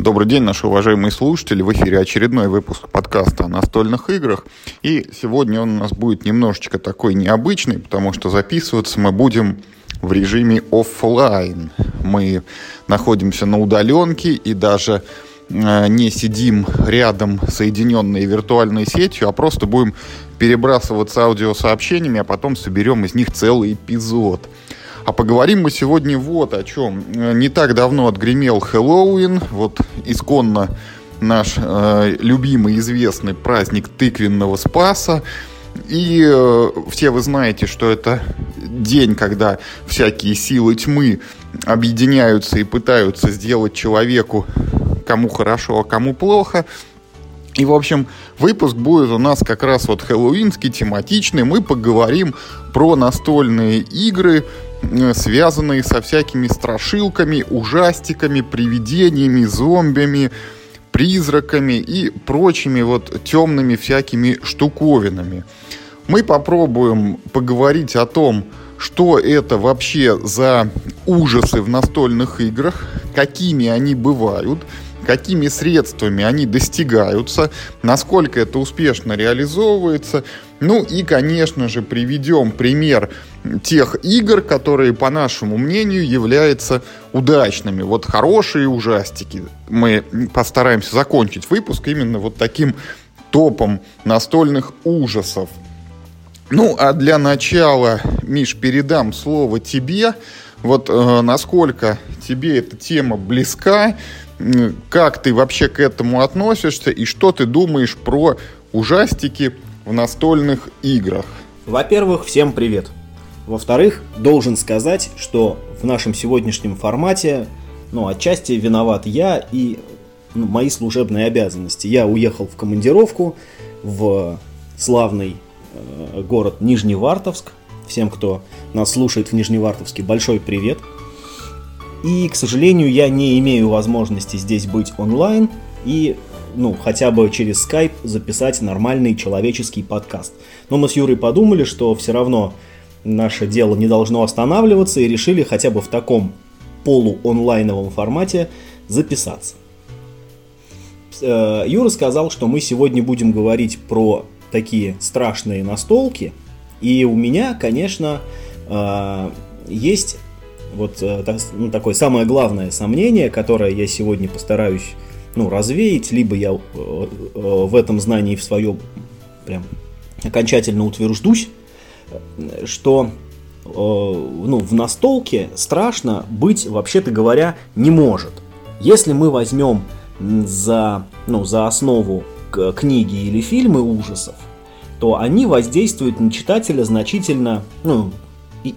Добрый день, наши уважаемые слушатели. В эфире очередной выпуск подкаста о настольных играх. И сегодня он у нас будет немножечко такой необычный, потому что записываться мы будем в режиме офлайн. Мы находимся на удаленке и даже э, не сидим рядом соединенные виртуальной сетью, а просто будем перебрасываться аудиосообщениями, а потом соберем из них целый эпизод. А поговорим мы сегодня вот о чем. Не так давно отгремел Хэллоуин, вот исконно наш э, любимый известный праздник тыквенного спаса. И э, все вы знаете, что это день, когда всякие силы тьмы объединяются и пытаются сделать человеку кому хорошо, а кому плохо. И, в общем, выпуск будет у нас как раз вот хэллоуинский, тематичный. Мы поговорим про настольные игры, Э, связанные со всякими страшилками, ужастиками, привидениями, зомбями, призраками и прочими вот темными всякими штуковинами. Мы попробуем поговорить о том, что это вообще за ужасы в настольных играх, какими они бывают, какими средствами они достигаются, насколько это успешно реализовывается. Ну и, конечно же, приведем пример тех игр, которые, по нашему мнению, являются удачными. Вот хорошие ужастики. Мы постараемся закончить выпуск именно вот таким топом настольных ужасов. Ну, а для начала, Миш, передам слово тебе. Вот э, насколько тебе эта тема близка, как ты вообще к этому относишься и что ты думаешь про ужастики в настольных играх? Во-первых, всем привет. Во-вторых, должен сказать, что в нашем сегодняшнем формате, ну, отчасти виноват я и ну, мои служебные обязанности. Я уехал в командировку в славный э, город Нижневартовск. Всем, кто нас слушает в Нижневартовске, большой привет. И, к сожалению, я не имею возможности здесь быть онлайн и ну, хотя бы через Skype записать нормальный человеческий подкаст. Но мы с Юрой подумали, что все равно наше дело не должно останавливаться и решили хотя бы в таком полуонлайновом формате записаться. Э, Юра сказал, что мы сегодня будем говорить про такие страшные настолки. И у меня, конечно, э, есть вот э, ну, такое самое главное сомнение, которое я сегодня постараюсь ну, развеять, либо я в этом знании в своем прям окончательно утверждусь, что э, ну, в настолке страшно быть, вообще-то говоря, не может. Если мы возьмем за, ну, за основу книги или фильмы ужасов, то они воздействуют на читателя значительно, ну, и,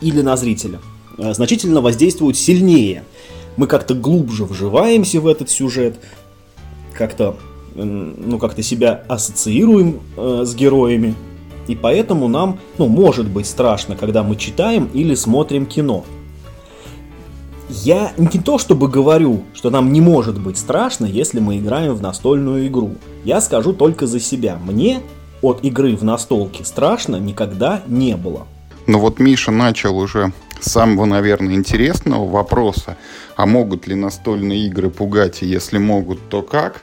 или на зрителя, э, значительно воздействуют сильнее. Мы как-то глубже вживаемся в этот сюжет, как-то, ну, как-то себя ассоциируем э, с героями, и поэтому нам, ну, может быть страшно, когда мы читаем или смотрим кино. Я не то чтобы говорю, что нам не может быть страшно, если мы играем в настольную игру. Я скажу только за себя. Мне от игры в настолке страшно никогда не было. Ну вот Миша начал уже с самого, наверное, интересного вопроса, а могут ли настольные игры пугать, и если могут, то как?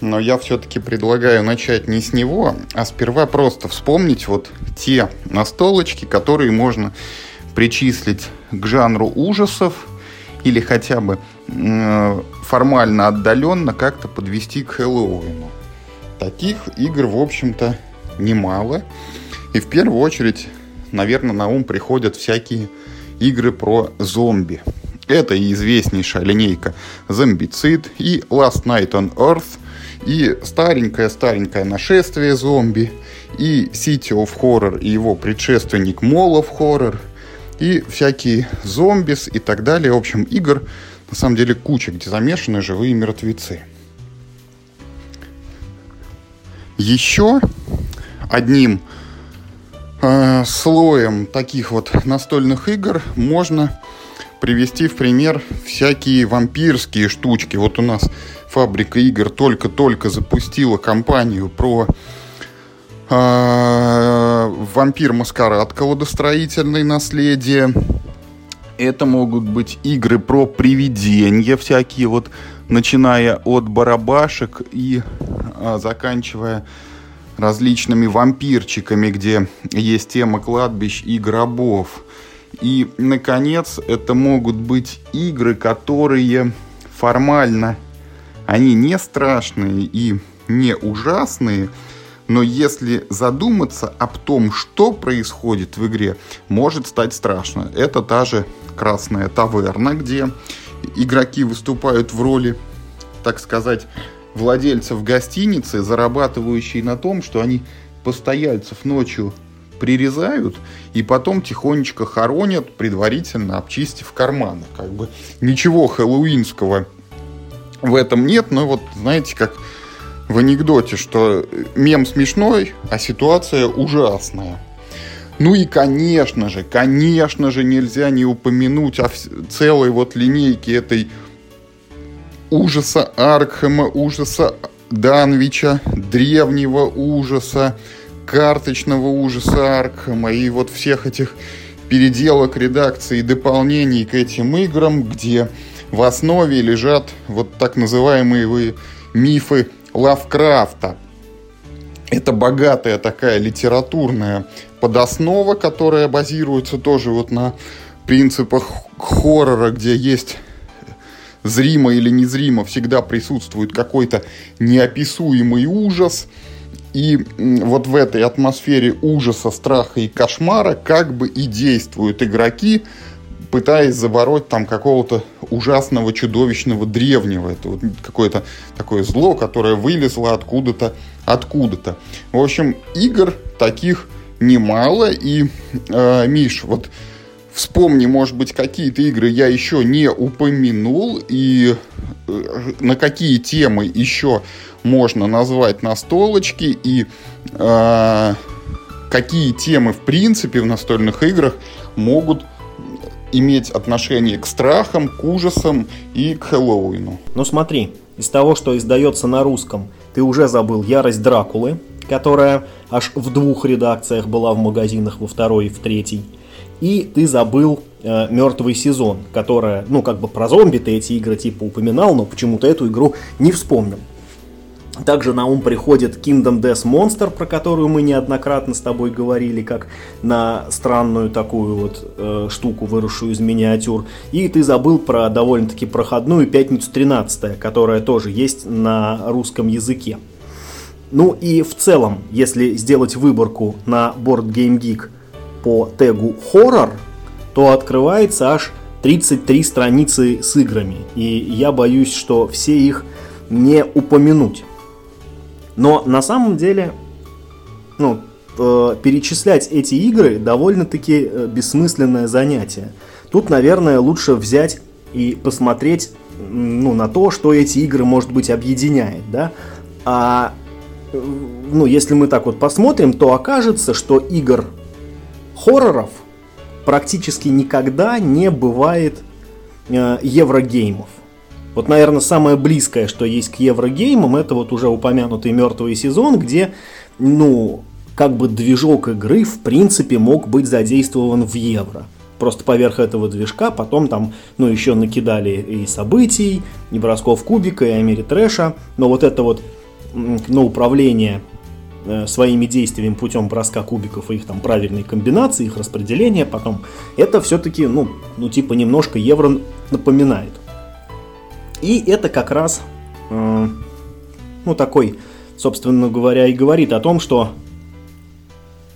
но я все-таки предлагаю начать не с него, а сперва просто вспомнить вот те настолочки, которые можно причислить к жанру ужасов или хотя бы э, формально отдаленно как-то подвести к Хэллоуину. Таких игр, в общем-то, немало. И в первую очередь, наверное, на ум приходят всякие игры про зомби. Это и известнейшая линейка «Зомбицид», и «Last Night on Earth», и старенькое-старенькое нашествие зомби, и City of Horror и его предшественник Mall of Horror, и всякие зомбис и так далее. В общем, игр на самом деле куча, где замешаны живые мертвецы. Еще одним э, слоем таких вот настольных игр можно привести в пример всякие вампирские штучки. Вот у нас фабрика игр только-только запустила кампанию про э, вампир маскарад колодостроительное наследие. Это могут быть игры про привидения всякие, вот начиная от барабашек и а, заканчивая различными вампирчиками, где есть тема кладбищ и гробов. И, наконец, это могут быть игры, которые формально, они не страшные и не ужасные, но если задуматься об том, что происходит в игре, может стать страшно. Это та же красная таверна, где игроки выступают в роли, так сказать, владельцев гостиницы, зарабатывающие на том, что они постояльцев ночью прирезают и потом тихонечко хоронят, предварительно обчистив карманы. Как бы ничего хэллоуинского в этом нет, но вот знаете, как в анекдоте, что мем смешной, а ситуация ужасная. Ну и, конечно же, конечно же, нельзя не упомянуть о целой вот линейке этой ужаса Аркхема, ужаса Данвича, древнего ужаса, карточного ужаса Аркхема и вот всех этих переделок, редакций и дополнений к этим играм, где в основе лежат вот так называемые мифы Лавкрафта. Это богатая такая литературная подоснова, которая базируется тоже вот на принципах хоррора, где есть зримо или незримо всегда присутствует какой-то неописуемый ужас. И вот в этой атмосфере ужаса, страха и кошмара как бы и действуют игроки, пытаясь забороть там какого-то ужасного, чудовищного, древнего. Это вот какое-то такое зло, которое вылезло откуда-то, откуда-то. В общем, игр таких немало. И, э, Миш, вот Вспомни, может быть, какие-то игры я еще не упомянул и э, на какие темы еще можно назвать настолочки и э, какие темы в принципе в настольных играх могут иметь отношение к страхам, к ужасам и к Хэллоуину. Ну смотри, из того, что издается на русском, ты уже забыл «Ярость Дракулы», которая аж в двух редакциях была в магазинах, во второй и в третьей. И ты забыл э, мертвый сезон, которая, ну, как бы про зомби ты эти игры типа упоминал, но почему-то эту игру не вспомнил. Также на ум приходит Kingdom Death Monster, про которую мы неоднократно с тобой говорили, как на странную такую вот э, штуку, выросшую из миниатюр. И ты забыл про довольно-таки проходную Пятницу 13, которая тоже есть на русском языке. Ну и в целом, если сделать выборку на Board Game Geek по тегу хоррор, то открывается аж 33 страницы с играми. И я боюсь, что все их не упомянуть. Но на самом деле, ну, э, перечислять эти игры довольно-таки э, бессмысленное занятие. Тут, наверное, лучше взять и посмотреть ну, на то, что эти игры, может быть, объединяет, да. А э, ну, если мы так вот посмотрим, то окажется, что игр хорроров практически никогда не бывает э, еврогеймов. Вот, наверное, самое близкое, что есть к еврогеймам, это вот уже упомянутый мертвый сезон, где, ну, как бы движок игры, в принципе, мог быть задействован в евро. Просто поверх этого движка потом там, ну, еще накидали и событий, и бросков кубика, и Америтрэша. Но вот это вот, ну, управление своими действиями путем броска кубиков и их там правильной комбинации, их распределения потом, это все-таки, ну, ну, типа немножко евро напоминает. И это как раз, э, ну, такой, собственно говоря, и говорит о том, что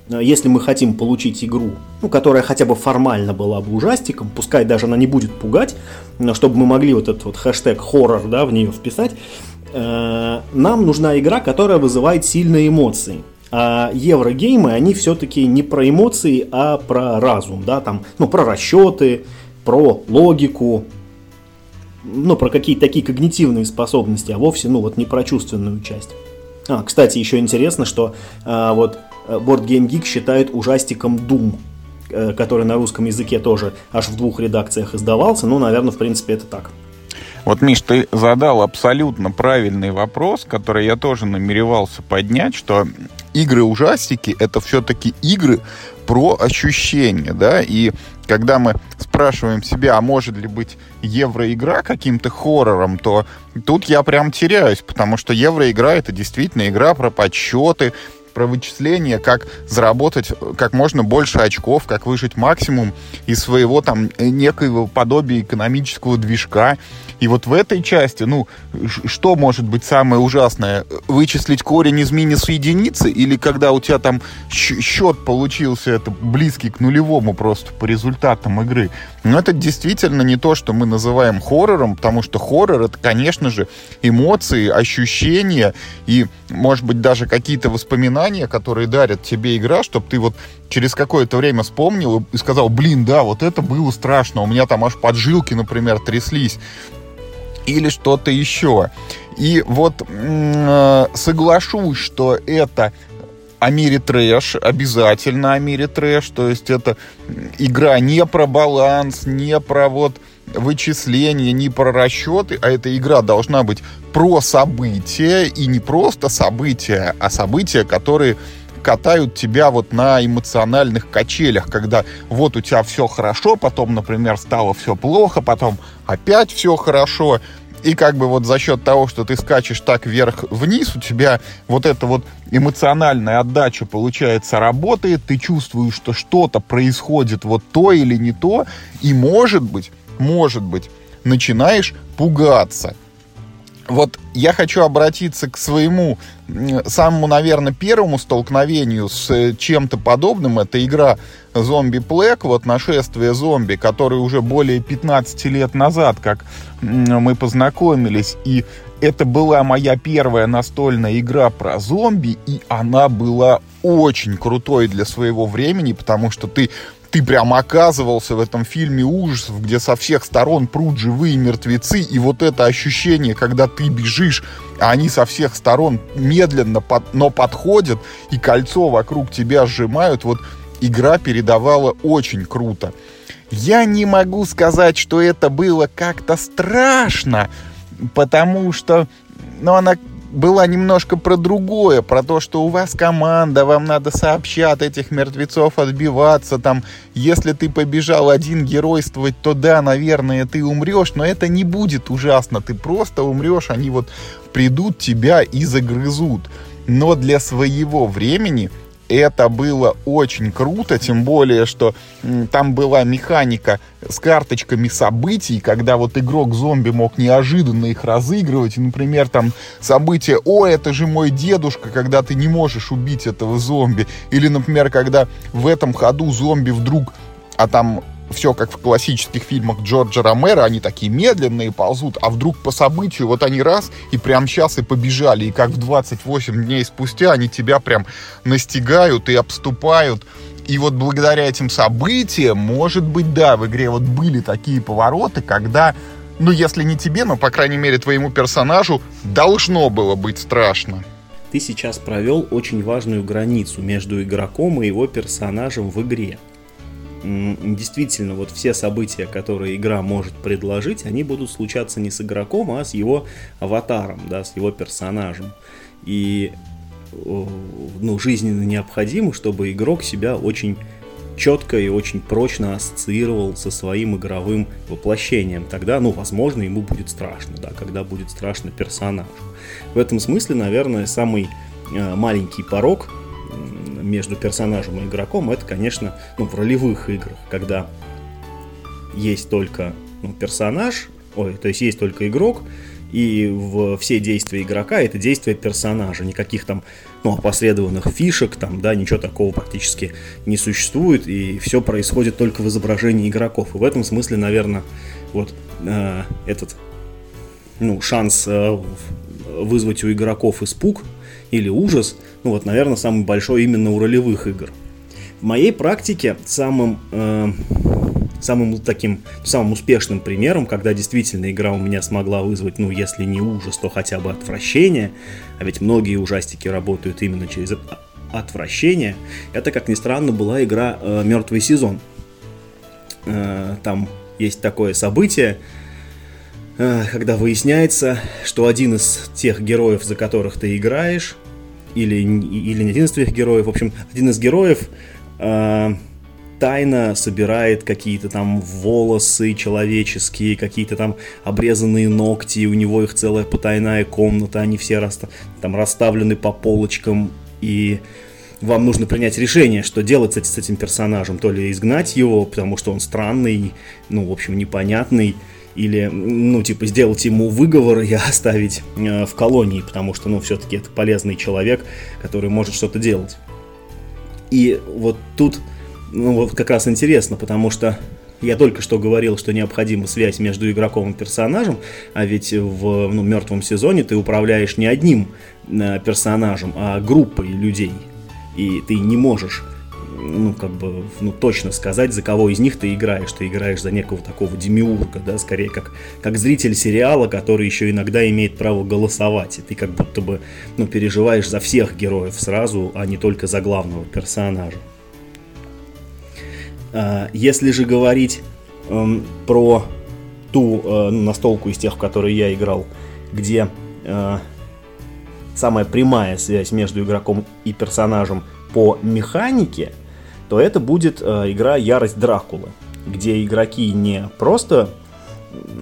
э, если мы хотим получить игру, ну, которая хотя бы формально была бы ужастиком, пускай даже она не будет пугать, но чтобы мы могли вот этот вот хэштег хоррор, да, в нее вписать, Э, нам нужна игра, которая вызывает сильные эмоции. А еврогеймы, они все-таки не про эмоции, а про разум, да, там, ну, про расчеты, про логику, ну, про какие-то такие когнитивные способности, а вовсе, ну, вот не про чувственную часть. А, кстати, еще интересно, что а, вот э, Board Game Geek считает ужастиком Doom, э, который на русском языке тоже аж в двух редакциях издавался, ну, наверное, в принципе, это так. Вот, Миш, ты задал абсолютно правильный вопрос, который я тоже намеревался поднять, что игры-ужастики — это все-таки игры про ощущения, да, и когда мы спрашиваем себя, а может ли быть евроигра каким-то хоррором, то тут я прям теряюсь, потому что евроигра это действительно игра про подсчеты, про вычисление, как заработать как можно больше очков, как выжить максимум из своего там некоего подобия экономического движка. И вот в этой части, ну, что может быть самое ужасное? Вычислить корень из минуса единицы? Или когда у тебя там счет получился, это близкий к нулевому просто по результатам игры? Но это действительно не то, что мы называем хоррором, потому что хоррор — это, конечно же, эмоции, ощущения и, может быть, даже какие-то воспоминания, которые дарят тебе игра, чтобы ты вот через какое-то время вспомнил и сказал, блин, да, вот это было страшно, у меня там аж поджилки, например, тряслись или что-то еще. И вот э, соглашусь, что это о мире трэш, обязательно о мире трэш, то есть это игра не про баланс, не про вот вычисления, не про расчеты, а эта игра должна быть про события, и не просто события, а события, которые катают тебя вот на эмоциональных качелях, когда вот у тебя все хорошо, потом, например, стало все плохо, потом опять все хорошо, и как бы вот за счет того, что ты скачешь так вверх-вниз, у тебя вот эта вот эмоциональная отдача, получается, работает, ты чувствуешь, что что-то происходит вот то или не то, и может быть, может быть, начинаешь пугаться вот я хочу обратиться к своему самому, наверное, первому столкновению с э, чем-то подобным. Это игра Зомби Плэк, вот нашествие зомби, который уже более 15 лет назад, как мы познакомились. И это была моя первая настольная игра про зомби, и она была очень крутой для своего времени, потому что ты ты прям оказывался в этом фильме ужасов, где со всех сторон прут живые мертвецы, и вот это ощущение, когда ты бежишь, а они со всех сторон медленно, но подходят, и кольцо вокруг тебя сжимают, вот игра передавала очень круто. Я не могу сказать, что это было как-то страшно, потому что, ну, она была немножко про другое, про то, что у вас команда, вам надо сообща от этих мертвецов отбиваться, там, если ты побежал один геройствовать, то да, наверное, ты умрешь, но это не будет ужасно, ты просто умрешь, они вот придут тебя и загрызут. Но для своего времени это было очень круто, тем более, что там была механика с карточками событий, когда вот игрок зомби мог неожиданно их разыгрывать. И, например, там событие «О, это же мой дедушка», когда ты не можешь убить этого зомби. Или, например, когда в этом ходу зомби вдруг а там все как в классических фильмах Джорджа Ромера, они такие медленные ползут, а вдруг по событию вот они раз и прям сейчас и побежали, и как в 28 дней спустя они тебя прям настигают и обступают. И вот благодаря этим событиям, может быть, да, в игре вот были такие повороты, когда, ну, если не тебе, но, по крайней мере, твоему персонажу должно было быть страшно. Ты сейчас провел очень важную границу между игроком и его персонажем в игре действительно вот все события, которые игра может предложить, они будут случаться не с игроком, а с его аватаром, да, с его персонажем. И ну, жизненно необходимо, чтобы игрок себя очень четко и очень прочно ассоциировал со своим игровым воплощением. Тогда, ну, возможно, ему будет страшно, да, когда будет страшно персонажу. В этом смысле, наверное, самый э, маленький порог между персонажем и игроком, это, конечно, ну, в ролевых играх, когда есть только ну, персонаж, ой, то есть есть только игрок, и в все действия игрока это действия персонажа, никаких там ну, опосредованных фишек, там, да, ничего такого практически не существует, и все происходит только в изображении игроков. И в этом смысле, наверное, вот э, этот ну, шанс э, вызвать у игроков испуг или ужас, ну вот, наверное, самый большой именно у ролевых игр. В моей практике самым, э, самым таким, самым успешным примером, когда действительно игра у меня смогла вызвать, ну, если не ужас, то хотя бы отвращение, а ведь многие ужастики работают именно через отвращение, это, как ни странно, была игра э, «Мертвый сезон». Э, там есть такое событие, когда выясняется, что один из тех героев, за которых ты играешь, или, или не один из твоих героев, в общем, один из героев э, тайно собирает какие-то там волосы человеческие, какие-то там обрезанные ногти, у него их целая потайная комната, они все расста- там расставлены по полочкам, и вам нужно принять решение, что делать с этим персонажем. То ли изгнать его, потому что он странный, ну, в общем, непонятный, или, ну, типа, сделать ему выговор и оставить э, в колонии, потому что, ну, все-таки это полезный человек, который может что-то делать. И вот тут, ну, вот как раз интересно, потому что я только что говорил, что необходима связь между игроком и персонажем, а ведь в ну, мертвом сезоне ты управляешь не одним э, персонажем, а группой людей. И ты не можешь ну, как бы, ну, точно сказать, за кого из них ты играешь. Ты играешь за некого такого демиурга, да, скорее как, как зритель сериала, который еще иногда имеет право голосовать. И ты как будто бы, ну, переживаешь за всех героев сразу, а не только за главного персонажа. А, если же говорить эм, про ту э, настолку из тех, в которые я играл, где э, самая прямая связь между игроком и персонажем по механике, то это будет э, игра Ярость Дракулы, где игроки не просто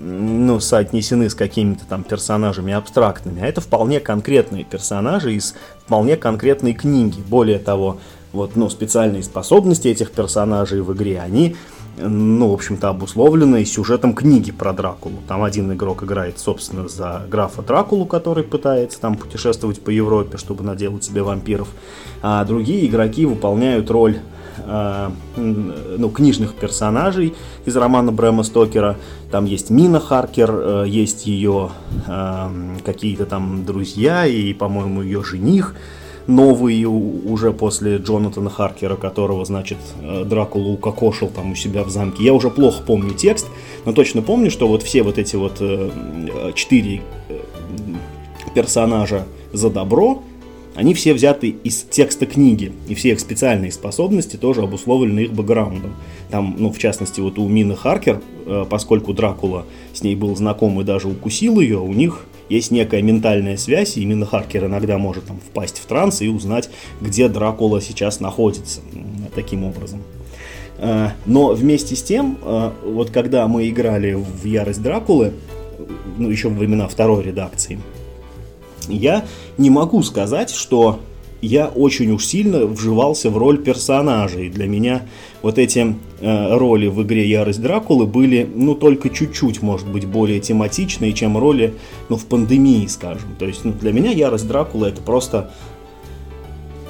ну, соотнесены с какими-то там персонажами абстрактными, а это вполне конкретные персонажи из вполне конкретной книги. Более того, вот, ну, специальные способности этих персонажей в игре, они, ну, в общем-то, обусловлены сюжетом книги про Дракулу. Там один игрок играет, собственно, за графа Дракулу, который пытается там путешествовать по Европе, чтобы наделать себе вампиров, а другие игроки выполняют роль Э, ну, книжных персонажей из романа Брэма Стокера. Там есть Мина Харкер, э, есть ее э, какие-то там друзья и, по-моему, ее жених новый уже после Джонатана Харкера, которого, значит, Дракула укокошил там у себя в замке. Я уже плохо помню текст, но точно помню, что вот все вот эти вот четыре персонажа за добро, они все взяты из текста книги, и все их специальные способности тоже обусловлены их бэкграундом. Там, ну, в частности, вот у Мины Харкер, э, поскольку Дракула с ней был знаком и даже укусил ее, у них есть некая ментальная связь, и именно Харкер иногда может там впасть в транс и узнать, где Дракула сейчас находится, таким образом. Э, но вместе с тем, э, вот когда мы играли в Ярость Дракулы, ну, еще во времена второй редакции, я не могу сказать, что я очень уж сильно вживался в роль персонажа. И для меня вот эти э, роли в игре Ярость Дракулы были, ну, только чуть-чуть, может быть, более тематичные, чем роли, ну, в пандемии, скажем. То есть, ну, для меня Ярость Дракулы это просто,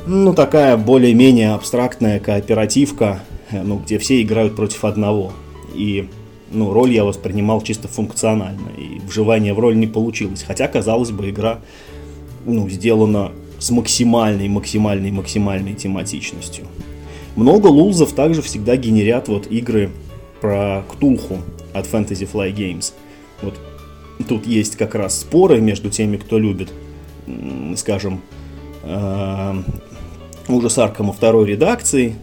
ну, такая более-менее абстрактная кооперативка, э, ну, где все играют против одного. И ну, роль я воспринимал чисто функционально, и вживание в роль не получилось. Хотя, казалось бы, игра ну, сделана с максимальной, максимальной, максимальной тематичностью. Много лулзов также всегда генерят вот игры про Ктулху от Fantasy Fly Games. Вот тут есть как раз споры между теми, кто любит, скажем, э, ужас Аркама второй редакции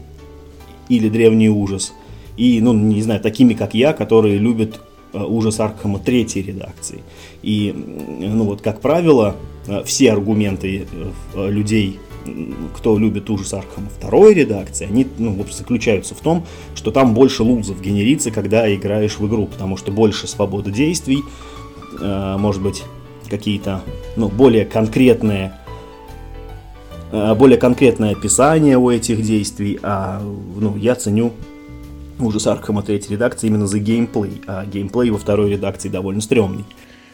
или древний ужас – и, ну, не знаю, такими, как я, которые любят э, ужас Аркхема третьей редакции. И, ну вот, как правило, все аргументы э, людей, кто любит ужас Аркхема второй редакции, они ну, заключаются в том, что там больше лузов генерится, когда играешь в игру, потому что больше свободы действий, может быть, какие-то ну, более конкретные более конкретное описание у этих действий, а ну, я ценю ужас Аркхема третьей редакции именно за геймплей, а геймплей во второй редакции довольно стрёмный.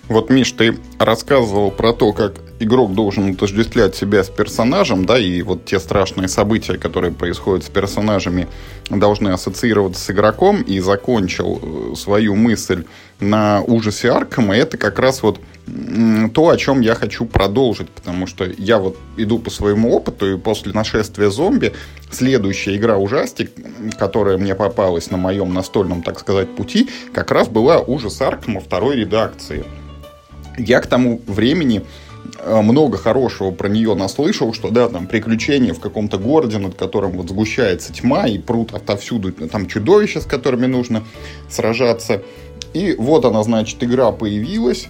Вот, Миш, ты рассказывал про то, как игрок должен отождествлять себя с персонажем, да, и вот те страшные события, которые происходят с персонажами, должны ассоциироваться с игроком, и закончил э, свою мысль на ужасе Аркама, это как раз вот то, о чем я хочу продолжить, потому что я вот иду по своему опыту, и после нашествия зомби следующая игра ужастик, которая мне попалась на моем настольном, так сказать, пути, как раз была ужас Аркама второй редакции. Я к тому времени э, много хорошего про нее наслышал, что, да, там, приключения в каком-то городе, над которым вот сгущается тьма, и прут отовсюду там чудовища, с которыми нужно сражаться. И вот она, значит, игра появилась,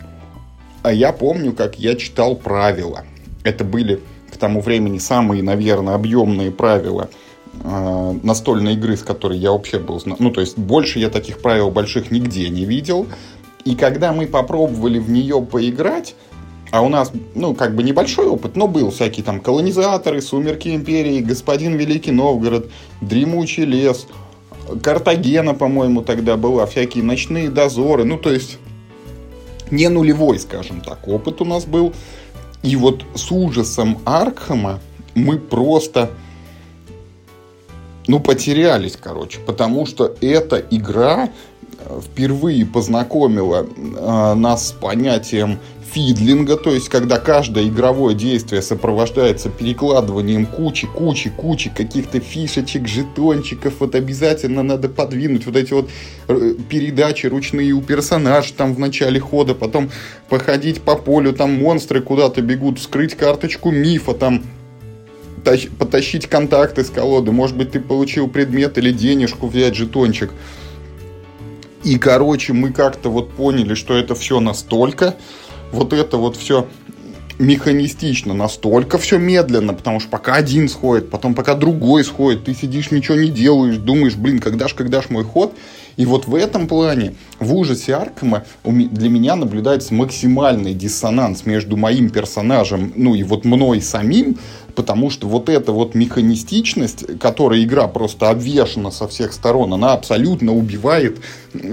а я помню, как я читал правила. Это были к тому времени самые, наверное, объемные правила э, настольной игры, с которой я вообще был... Ну, то есть, больше я таких правил больших нигде не видел. И когда мы попробовали в нее поиграть, а у нас, ну, как бы небольшой опыт, но был всякие там колонизаторы, сумерки империи, господин Великий Новгород, дремучий лес, Картагена, по-моему, тогда была, всякие ночные дозоры, ну, то есть не нулевой, скажем так, опыт у нас был. И вот с ужасом Аркхема мы просто, ну, потерялись, короче, потому что эта игра впервые познакомила э, нас с понятием фидлинга, то есть когда каждое игровое действие сопровождается перекладыванием кучи, кучи, кучи каких-то фишечек, жетончиков, вот обязательно надо подвинуть вот эти вот э, передачи ручные у персонажа там в начале хода, потом походить по полю, там монстры куда-то бегут, вскрыть карточку мифа, там потащить контакты с колоды, может быть, ты получил предмет или денежку взять, жетончик. И, короче, мы как-то вот поняли, что это все настолько вот это вот все механистично, настолько все медленно, потому что пока один сходит, потом пока другой сходит, ты сидишь, ничего не делаешь, думаешь, блин, когда ж, когда ж мой ход, и вот в этом плане, в ужасе Аркема для меня наблюдается максимальный диссонанс между моим персонажем, ну и вот мной самим, потому что вот эта вот механистичность, которой игра просто обвешена со всех сторон, она абсолютно убивает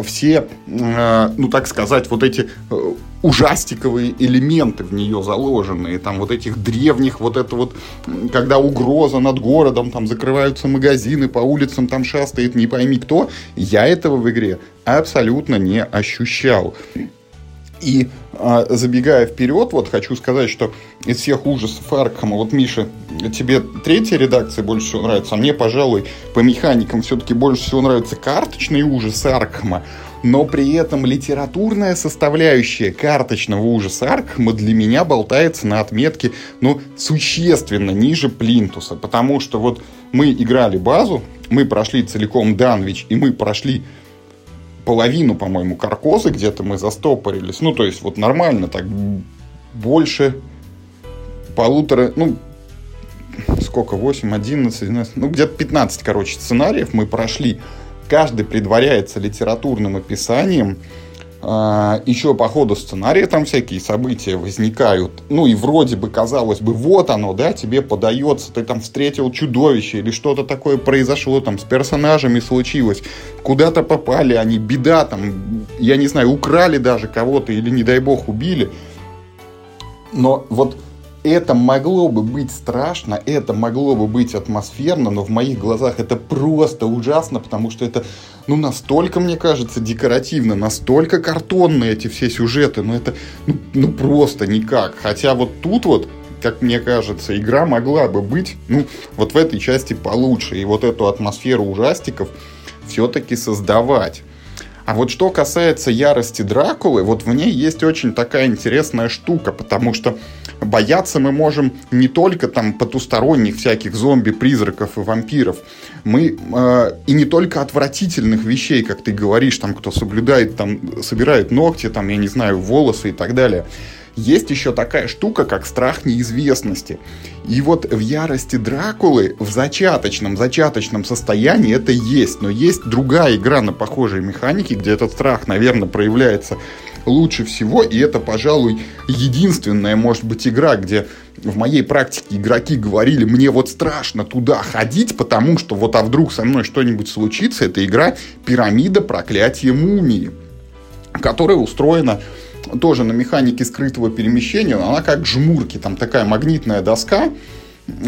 все, э, ну так сказать, вот эти э, ужастиковые элементы в нее заложенные, там вот этих древних, вот это вот, когда угроза над городом, там закрываются магазины, по улицам там шастает не пойми кто, я этого в игре абсолютно не ощущал. И а, забегая вперед, вот хочу сказать, что из всех ужасов Аркхема, вот, Миша, тебе третья редакция больше всего нравится, а мне, пожалуй, по механикам все-таки больше всего нравится карточный ужас Аркхема, но при этом литературная составляющая карточного ужаса Аркхема для меня болтается на отметке, ну, существенно ниже Плинтуса, потому что вот мы играли базу, мы прошли целиком Данвич, и мы прошли половину, по-моему, каркозы где-то мы застопорились. Ну, то есть, вот нормально так, больше полутора, ну, сколько, 8, 11, 12, ну, где-то 15, короче, сценариев мы прошли. Каждый предваряется литературным описанием, еще по ходу сценария там всякие события возникают. Ну и вроде бы казалось бы, вот оно, да, тебе подается, ты там встретил чудовище или что-то такое произошло там с персонажами случилось, куда-то попали они, беда там, я не знаю, украли даже кого-то или не дай бог убили. Но вот это могло бы быть страшно, это могло бы быть атмосферно, но в моих глазах это просто ужасно, потому что это, ну, настолько, мне кажется, декоративно, настолько картонные эти все сюжеты, ну, это, ну, ну просто никак. Хотя вот тут вот, как мне кажется, игра могла бы быть, ну, вот в этой части получше, и вот эту атмосферу ужастиков все-таки создавать. А вот что касается ярости Дракулы, вот в ней есть очень такая интересная штука, потому что бояться мы можем не только там потусторонних всяких зомби, призраков и вампиров, мы э, и не только отвратительных вещей, как ты говоришь, там кто соблюдает, там собирает ногти, там я не знаю волосы и так далее есть еще такая штука, как страх неизвестности. И вот в ярости Дракулы в зачаточном, зачаточном состоянии это есть. Но есть другая игра на похожей механике, где этот страх, наверное, проявляется лучше всего. И это, пожалуй, единственная, может быть, игра, где в моей практике игроки говорили, мне вот страшно туда ходить, потому что вот а вдруг со мной что-нибудь случится, это игра «Пирамида проклятия мумии», которая устроена тоже на механике скрытого перемещения, она как жмурки, там такая магнитная доска,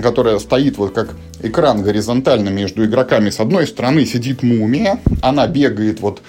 которая стоит вот как экран горизонтально между игроками. С одной стороны сидит мумия, она бегает вот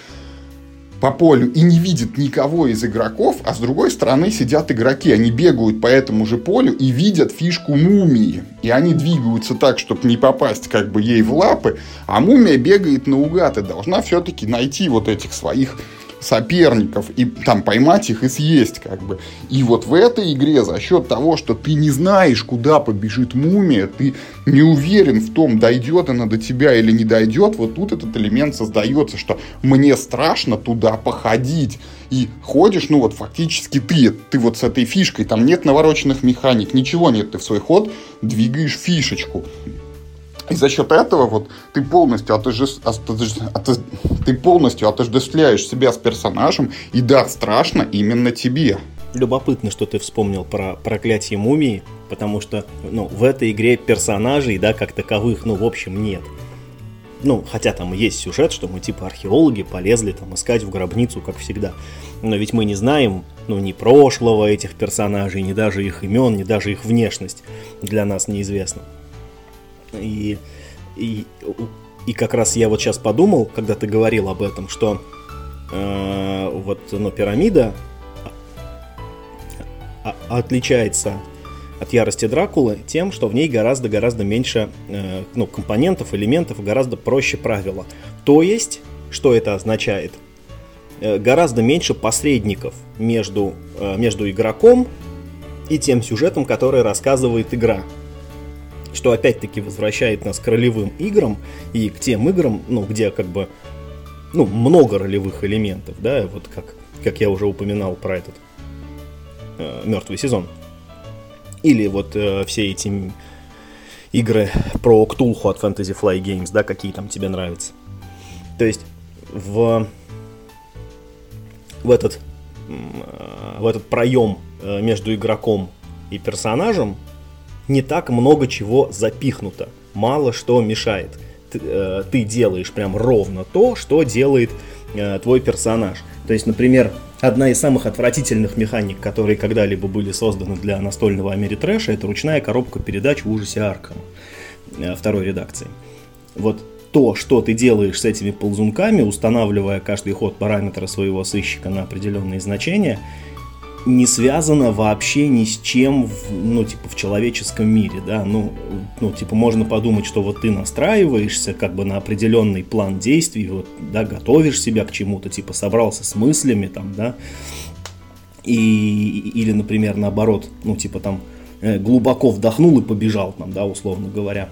по полю и не видит никого из игроков, а с другой стороны сидят игроки. Они бегают по этому же полю и видят фишку мумии. И они двигаются так, чтобы не попасть как бы ей в лапы, а мумия бегает наугад и должна все-таки найти вот этих своих соперников и там поймать их и съесть как бы. И вот в этой игре за счет того, что ты не знаешь, куда побежит мумия, ты не уверен в том, дойдет она до тебя или не дойдет, вот тут этот элемент создается, что мне страшно туда походить. И ходишь, ну вот фактически ты, ты вот с этой фишкой, там нет навороченных механик, ничего нет, ты в свой ход двигаешь фишечку. И за счет этого вот ты полностью, отожде... ты полностью отождествляешь себя с персонажем, и да, страшно именно тебе. Любопытно, что ты вспомнил про проклятие мумии, потому что ну, в этой игре персонажей, да, как таковых, ну, в общем, нет. Ну, хотя там есть сюжет, что мы типа археологи полезли там искать в гробницу, как всегда. Но ведь мы не знаем, ну, ни прошлого этих персонажей, ни даже их имен, ни даже их внешность для нас неизвестна. И, и, и как раз я вот сейчас подумал, когда ты говорил об этом, что э, вот ну, пирамида отличается от ярости Дракулы тем, что в ней гораздо-гораздо меньше э, ну, компонентов, элементов, гораздо проще правила. То есть, что это означает? Э, гораздо меньше посредников между, э, между игроком и тем сюжетом, который рассказывает игра. Что опять-таки возвращает нас к ролевым играм и к тем играм, ну, где как бы ну, много ролевых элементов, да, вот как, как я уже упоминал про этот э, мертвый сезон. Или вот э, все эти игры про Ктулху от Fantasy Fly Games, да, какие там тебе нравятся. То есть в, в, этот, в этот проем э, между игроком и персонажем не так много чего запихнуто. Мало что мешает. Ты, э, ты делаешь прям ровно то, что делает э, твой персонаж. То есть, например, одна из самых отвратительных механик, которые когда-либо были созданы для настольного Америтрэша, это ручная коробка передач в ужасе Аркама э, второй редакции. Вот то, что ты делаешь с этими ползунками, устанавливая каждый ход параметра своего сыщика на определенные значения, не связано вообще ни с чем, в, ну, типа, в человеческом мире, да, ну, ну, типа, можно подумать, что вот ты настраиваешься, как бы, на определенный план действий, вот, да, готовишь себя к чему-то, типа, собрался с мыслями, там, да, и, или, например, наоборот, ну, типа, там, э, глубоко вдохнул и побежал, там, да, условно говоря,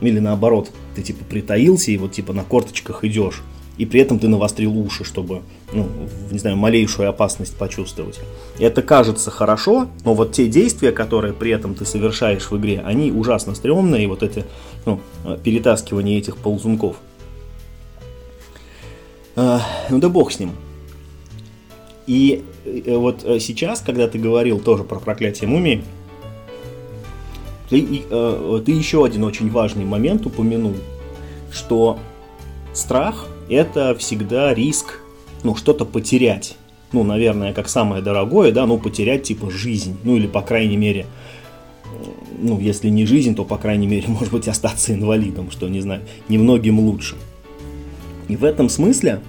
или наоборот, ты, типа, притаился и вот, типа, на корточках идешь, и при этом ты навострил уши, чтобы, ну, не знаю, малейшую опасность почувствовать. Это кажется хорошо, но вот те действия, которые при этом ты совершаешь в игре, они ужасно стрёмные, и вот это, ну, перетаскивание этих ползунков. А, ну да бог с ним. И э, вот э, сейчас, когда ты говорил тоже про проклятие мумии, ты, э, ты еще один очень важный момент упомянул, что страх это всегда риск, ну, что-то потерять. Ну, наверное, как самое дорогое, да, ну, потерять, типа, жизнь. Ну, или, по крайней мере, ну, если не жизнь, то, по крайней мере, может быть, остаться инвалидом, что, не знаю, немногим лучше. И в этом смысле,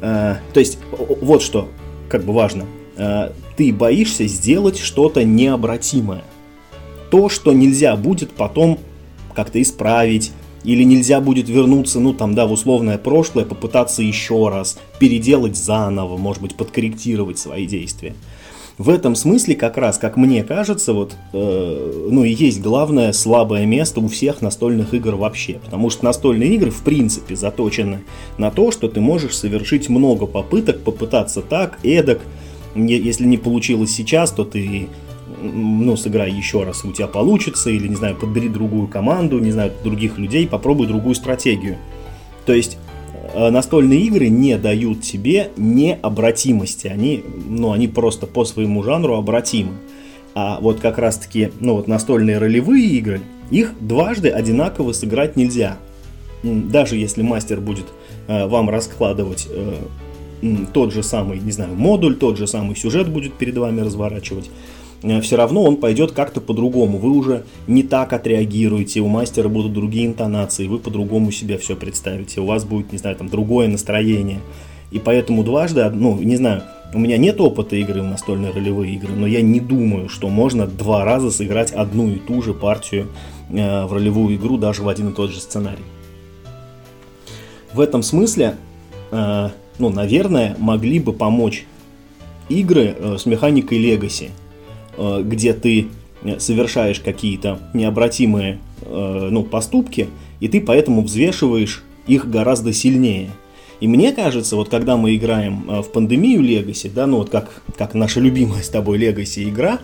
э, то есть, вот что, как бы важно, э, ты боишься сделать что-то необратимое. То, что нельзя будет потом как-то исправить, или нельзя будет вернуться, ну там, да, в условное прошлое, попытаться еще раз, переделать заново, может быть, подкорректировать свои действия. В этом смысле, как раз, как мне кажется, вот, э, ну и есть главное слабое место у всех настольных игр вообще. Потому что настольные игры, в принципе, заточены на то, что ты можешь совершить много попыток, попытаться так, эдак. Если не получилось сейчас, то ты ну, сыграй еще раз, у тебя получится, или, не знаю, подбери другую команду, не знаю, других людей, попробуй другую стратегию. То есть э, настольные игры не дают тебе необратимости, они, ну, они просто по своему жанру обратимы. А вот как раз-таки, ну, вот настольные ролевые игры, их дважды одинаково сыграть нельзя. Даже если мастер будет э, вам раскладывать э, тот же самый, не знаю, модуль, тот же самый сюжет будет перед вами разворачивать, все равно он пойдет как-то по-другому. Вы уже не так отреагируете, у мастера будут другие интонации, вы по-другому себя все представите, у вас будет, не знаю, там другое настроение. И поэтому дважды, ну, не знаю, у меня нет опыта игры в настольные ролевые игры, но я не думаю, что можно два раза сыграть одну и ту же партию э, в ролевую игру даже в один и тот же сценарий. В этом смысле, э, ну, наверное, могли бы помочь игры э, с механикой Legacy – Э, где ты э, совершаешь какие-то необратимые э, ну, поступки, и ты поэтому взвешиваешь их гораздо сильнее. И мне кажется, вот когда мы играем в пандемию Legacy, да, ну вот как, как наша любимая с тобой Legacy игра,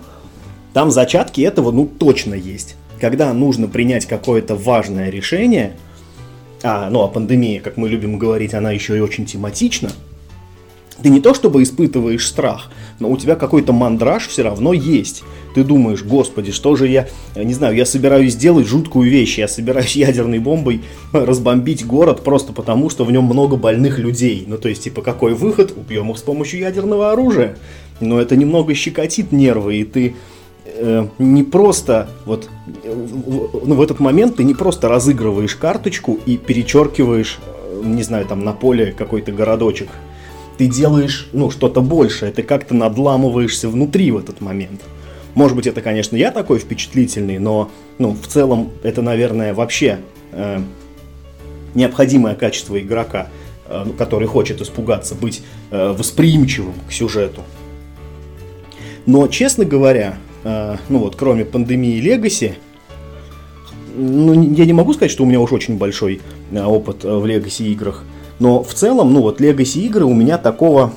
там зачатки этого, ну, точно есть. когда нужно принять какое-то важное решение, а, ну, а пандемия, как мы любим говорить, она еще и очень тематична, ты не то чтобы испытываешь страх, но у тебя какой-то мандраж все равно есть. Ты думаешь, господи, что же я, не знаю, я собираюсь сделать жуткую вещь, я собираюсь ядерной бомбой разбомбить город просто потому, что в нем много больных людей. Ну, то есть, типа, какой выход? Убьем их с помощью ядерного оружия. Но это немного щекотит нервы, и ты э, не просто вот ну, в этот момент ты не просто разыгрываешь карточку и перечеркиваешь, э, не знаю, там на поле какой-то городочек. Ты делаешь, ну, что-то большее, ты как-то надламываешься внутри в этот момент. Может быть, это, конечно, я такой впечатлительный, но, ну, в целом, это, наверное, вообще э, необходимое качество игрока, э, который хочет испугаться, быть э, восприимчивым к сюжету. Но, честно говоря, э, ну вот, кроме пандемии Legacy, ну, я не могу сказать, что у меня уж очень большой э, опыт э, в Legacy играх, но в целом, ну вот, Legacy игры у меня такого,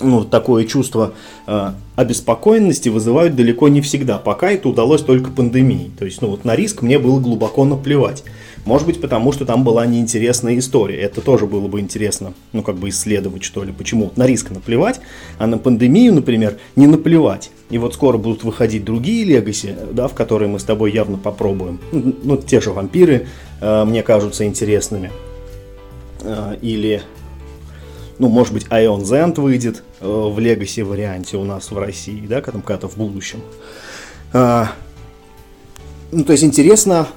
ну, такое чувство э, обеспокоенности вызывают далеко не всегда, пока это удалось только пандемией. То есть, ну вот на риск мне было глубоко наплевать. Может быть, потому что там была неинтересная история. Это тоже было бы интересно, ну, как бы исследовать, что ли, почему. На риск наплевать, а на пандемию, например, не наплевать. И вот скоро будут выходить другие легаси, да, в которые мы с тобой явно попробуем. Ну, ну те же вампиры э, мне кажутся интересными. Э, или, ну, может быть, Ion Zend выйдет э, в легаси варианте у нас в России, да, когда-то в будущем. Э, ну, то есть интересно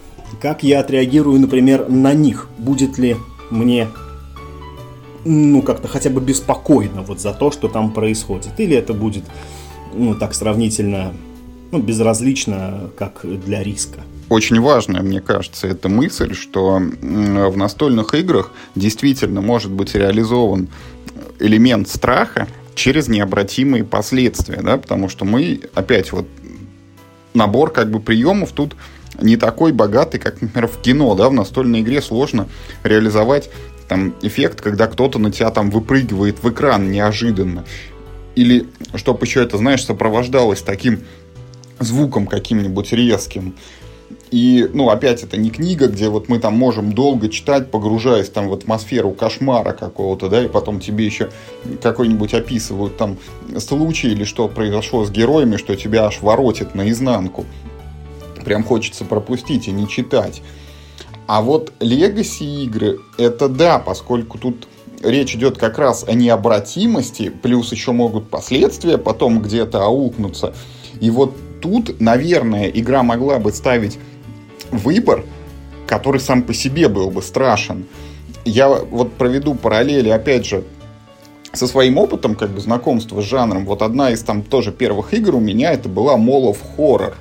как я отреагирую, например, на них. Будет ли мне ну, как-то хотя бы беспокойно вот за то, что там происходит. Или это будет, ну, так сравнительно, ну, безразлично, как для риска. Очень важная, мне кажется, эта мысль, что в настольных играх действительно может быть реализован элемент страха через необратимые последствия, да, потому что мы, опять вот, набор как бы приемов тут не такой богатый, как, например, в кино, да, в настольной игре сложно реализовать там эффект, когда кто-то на тебя там выпрыгивает в экран неожиданно. Или, чтобы еще это, знаешь, сопровождалось таким звуком каким-нибудь резким. И, ну, опять, это не книга, где вот мы там можем долго читать, погружаясь там в атмосферу кошмара какого-то, да, и потом тебе еще какой-нибудь описывают там случай или что произошло с героями, что тебя аж воротит наизнанку прям хочется пропустить и не читать. А вот Legacy игры, это да, поскольку тут речь идет как раз о необратимости, плюс еще могут последствия потом где-то аукнуться. И вот тут, наверное, игра могла бы ставить выбор, который сам по себе был бы страшен. Я вот проведу параллели, опять же, со своим опытом, как бы знакомства с жанром. Вот одна из там тоже первых игр у меня это была Mall of Horror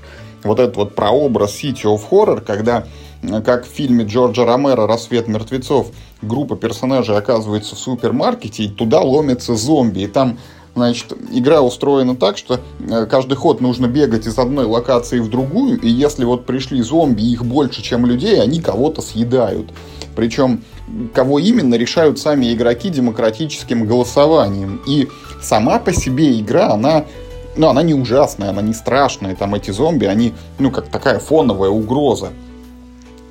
вот этот вот прообраз City of Horror, когда, э, как в фильме Джорджа Ромеро «Рассвет мертвецов», группа персонажей оказывается в супермаркете, и туда ломятся зомби, и там Значит, игра устроена так, что э, каждый ход нужно бегать из одной локации в другую, и если вот пришли зомби, их больше, чем людей, они кого-то съедают. Причем, кого именно, решают сами игроки демократическим голосованием. И сама по себе игра, она ну, она не ужасная, она не страшная, там эти зомби, они, ну, как такая фоновая угроза.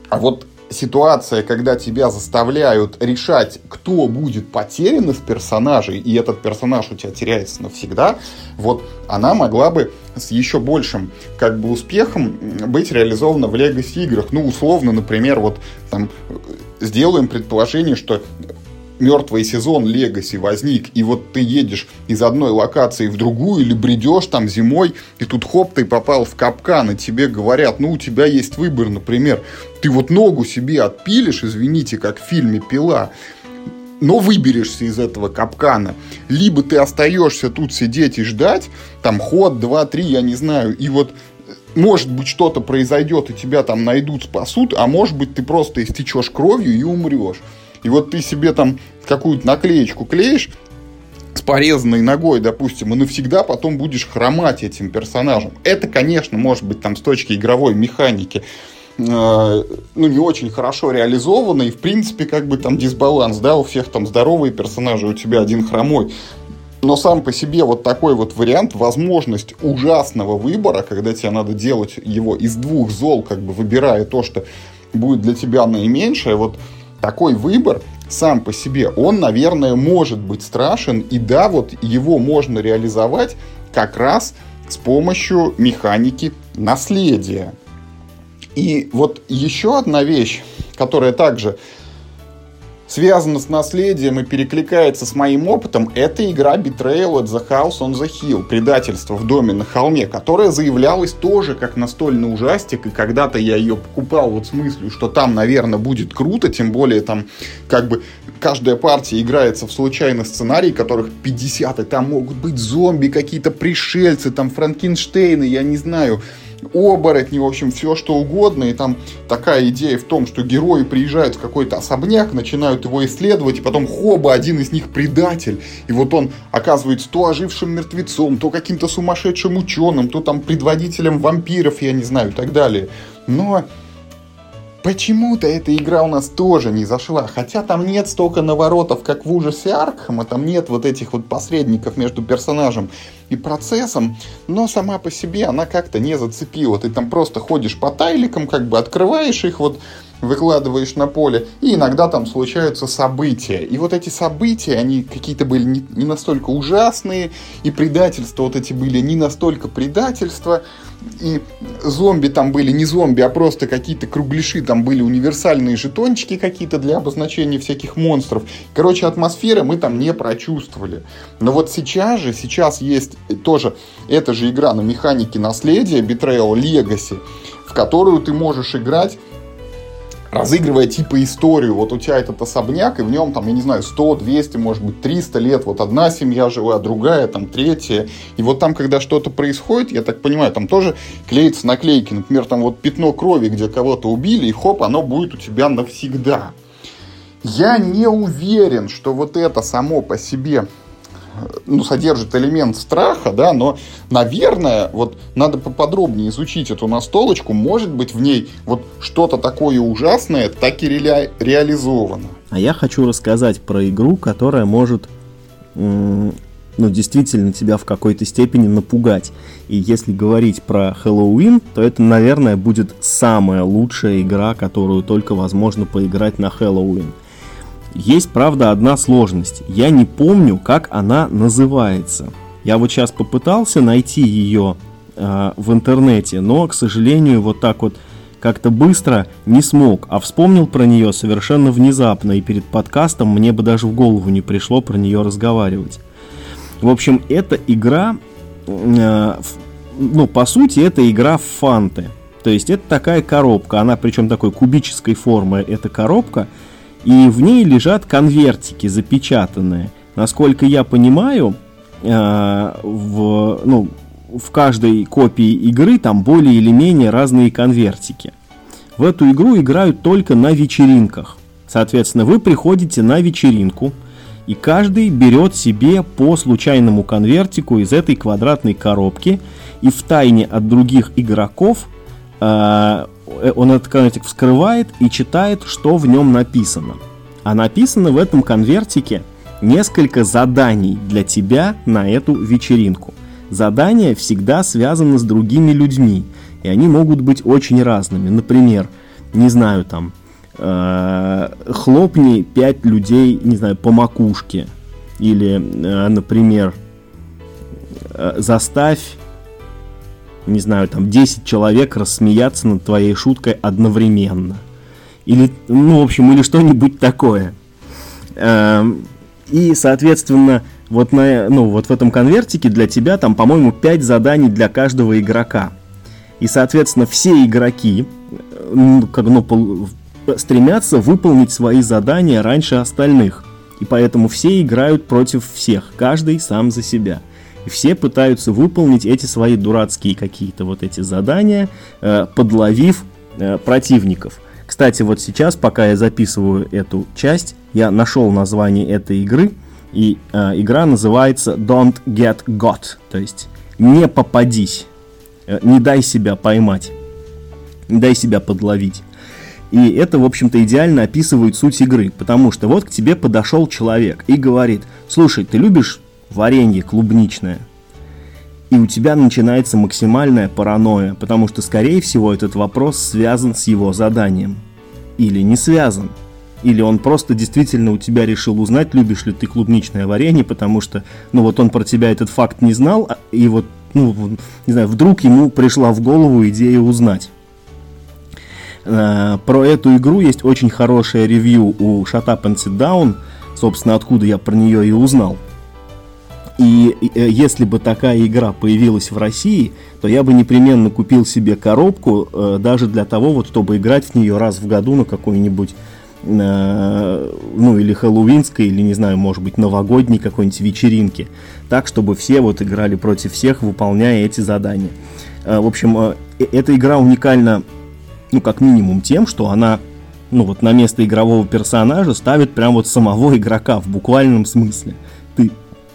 А вот ситуация, когда тебя заставляют решать, кто будет потерян из персонажей, и этот персонаж у тебя теряется навсегда, вот она могла бы с еще большим как бы успехом быть реализована в Legacy играх. Ну, условно, например, вот там сделаем предположение, что мертвый сезон Легаси возник, и вот ты едешь из одной локации в другую, или бредешь там зимой, и тут хоп, ты попал в капкан, и тебе говорят, ну, у тебя есть выбор, например, ты вот ногу себе отпилишь, извините, как в фильме «Пила», но выберешься из этого капкана. Либо ты остаешься тут сидеть и ждать, там ход, два, три, я не знаю, и вот может быть, что-то произойдет, и тебя там найдут, спасут, а может быть, ты просто истечешь кровью и умрешь. И вот ты себе там какую-то наклеечку клеишь, с порезанной ногой, допустим, и навсегда потом будешь хромать этим персонажем. Это, конечно, может быть там с точки игровой механики э, ну, не очень хорошо реализовано, и, в принципе, как бы там дисбаланс, да, у всех там здоровые персонажи, у тебя один хромой. Но сам по себе вот такой вот вариант, возможность ужасного выбора, когда тебе надо делать его из двух зол, как бы выбирая то, что будет для тебя наименьшее, вот такой выбор сам по себе, он, наверное, может быть страшен, и да, вот его можно реализовать как раз с помощью механики наследия. И вот еще одна вещь, которая также связана с наследием и перекликается с моим опытом, это игра Betrayal at the House on the Hill, предательство в доме на холме, которая заявлялась тоже как настольный ужастик, и когда-то я ее покупал вот с мыслью, что там, наверное, будет круто, тем более там как бы каждая партия играется в случайный сценарий, которых 50, и там могут быть зомби, какие-то пришельцы, там Франкенштейны, я не знаю, оборотни, в общем, все что угодно. И там такая идея в том, что герои приезжают в какой-то особняк, начинают его исследовать, и потом хоба, один из них предатель. И вот он оказывается то ожившим мертвецом, то каким-то сумасшедшим ученым, то там предводителем вампиров, я не знаю, и так далее. Но Почему-то эта игра у нас тоже не зашла. Хотя там нет столько наворотов, как в ужасе Аркхема, там нет вот этих вот посредников между персонажем и процессом, но сама по себе она как-то не зацепила. Ты там просто ходишь по тайликам, как бы открываешь их, вот выкладываешь на поле, и иногда там случаются события. И вот эти события, они какие-то были не, не настолько ужасные, и предательства вот эти были не настолько предательства, и зомби там были не зомби, а просто какие-то кругляши, там были универсальные жетончики какие-то для обозначения всяких монстров. Короче, атмосферы мы там не прочувствовали. Но вот сейчас же, сейчас есть тоже эта же игра на механике наследия, Betrayal Legacy, в которую ты можешь играть разыгрывая типа историю. Вот у тебя этот особняк, и в нем там, я не знаю, 100, 200, может быть, 300 лет. Вот одна семья живая, другая, там, третья. И вот там, когда что-то происходит, я так понимаю, там тоже клеятся наклейки. Например, там вот пятно крови, где кого-то убили, и хоп, оно будет у тебя навсегда. Я не уверен, что вот это само по себе ну, содержит элемент страха, да, но, наверное, вот надо поподробнее изучить эту настолочку, может быть, в ней вот что-то такое ужасное так и ре- реализовано. А я хочу рассказать про игру, которая может ну, действительно тебя в какой-то степени напугать. И если говорить про Хэллоуин, то это, наверное, будет самая лучшая игра, которую только возможно поиграть на Хэллоуин. Есть, правда, одна сложность. Я не помню, как она называется. Я вот сейчас попытался найти ее э, в интернете, но, к сожалению, вот так вот как-то быстро не смог, а вспомнил про нее совершенно внезапно, и перед подкастом мне бы даже в голову не пришло про нее разговаривать. В общем, эта игра, э, ну, по сути, это игра в фанты. То есть это такая коробка, она причем такой кубической формы, эта коробка – и в ней лежат конвертики запечатанные. Насколько я понимаю, э, в, ну, в каждой копии игры там более или менее разные конвертики. В эту игру играют только на вечеринках. Соответственно, вы приходите на вечеринку, и каждый берет себе по случайному конвертику из этой квадратной коробки, и в тайне от других игроков э, он этот конвертик вскрывает и читает, что в нем написано. А написано в этом конвертике несколько заданий для тебя на эту вечеринку. Задания всегда связаны с другими людьми, и они могут быть очень разными. Например, не знаю, там, э, хлопни пять людей, не знаю, по макушке. Или, э, например, э, заставь не знаю, там 10 человек рассмеяться над твоей шуткой одновременно. Или, ну, в общем, или что-нибудь такое. Эм, и, соответственно, вот, на, ну, вот в этом конвертике для тебя там, по-моему, 5 заданий для каждого игрока. И, соответственно, все игроки ну, как, ну, стремятся выполнить свои задания раньше остальных. И поэтому все играют против всех, каждый сам за себя. Все пытаются выполнить эти свои дурацкие какие-то вот эти задания, э, подловив э, противников. Кстати, вот сейчас, пока я записываю эту часть, я нашел название этой игры, и э, игра называется Don't Get Got, то есть не попадись, э, не дай себя поймать, не дай себя подловить. И это, в общем-то, идеально описывает суть игры, потому что вот к тебе подошел человек и говорит, слушай, ты любишь варенье клубничное. И у тебя начинается максимальная паранойя, потому что, скорее всего, этот вопрос связан с его заданием. Или не связан. Или он просто действительно у тебя решил узнать, любишь ли ты клубничное варенье, потому что, ну вот он про тебя этот факт не знал, а, и вот, ну, не знаю, вдруг ему пришла в голову идея узнать. Э, про эту игру есть очень хорошее ревью у Shut Up and Sit Down, собственно, откуда я про нее и узнал. И э, если бы такая игра появилась в России, то я бы непременно купил себе коробку э, даже для того, вот, чтобы играть в нее раз в году на какой-нибудь ну или хэллоуинской, или, не знаю, может быть, новогодней какой-нибудь вечеринке. Так, чтобы все вот играли против всех, выполняя эти задания. В общем, эта игра уникальна ну, как минимум тем, что она, ну, вот на место игрового персонажа ставит прям вот самого игрока в буквальном смысле.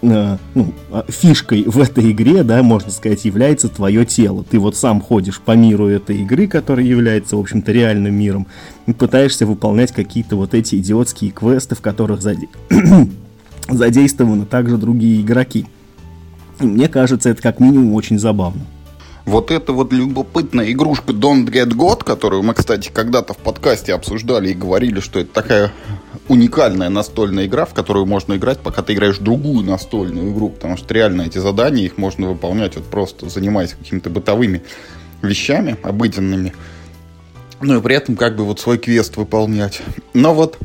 Э, ну, а, фишкой в этой игре, да, можно сказать, является твое тело. Ты вот сам ходишь по миру этой игры, которая является, в общем-то, реальным миром, и пытаешься выполнять какие-то вот эти идиотские квесты, в которых заде... задействованы также другие игроки. И мне кажется, это как минимум очень забавно. Вот эта вот любопытная игрушка Don't Get God, которую мы, кстати, когда-то в подкасте обсуждали и говорили, что это такая уникальная настольная игра, в которую можно играть, пока ты играешь другую настольную игру, потому что реально эти задания, их можно выполнять вот просто занимаясь какими-то бытовыми вещами обыденными, ну и при этом как бы вот свой квест выполнять. Но вот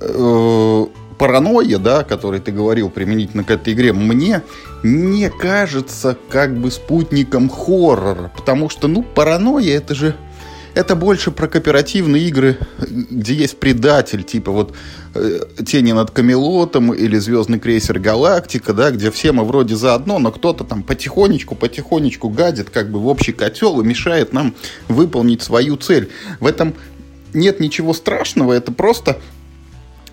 э, паранойя, да, о ты говорил применительно к этой игре, мне не кажется как бы спутником хоррора. Потому что, ну, паранойя это же... Это больше про кооперативные игры, где есть предатель, типа вот э, «Тени над Камелотом» или «Звездный крейсер Галактика», да, где все мы вроде заодно, но кто-то там потихонечку-потихонечку гадит как бы в общий котел и мешает нам выполнить свою цель. В этом нет ничего страшного, это просто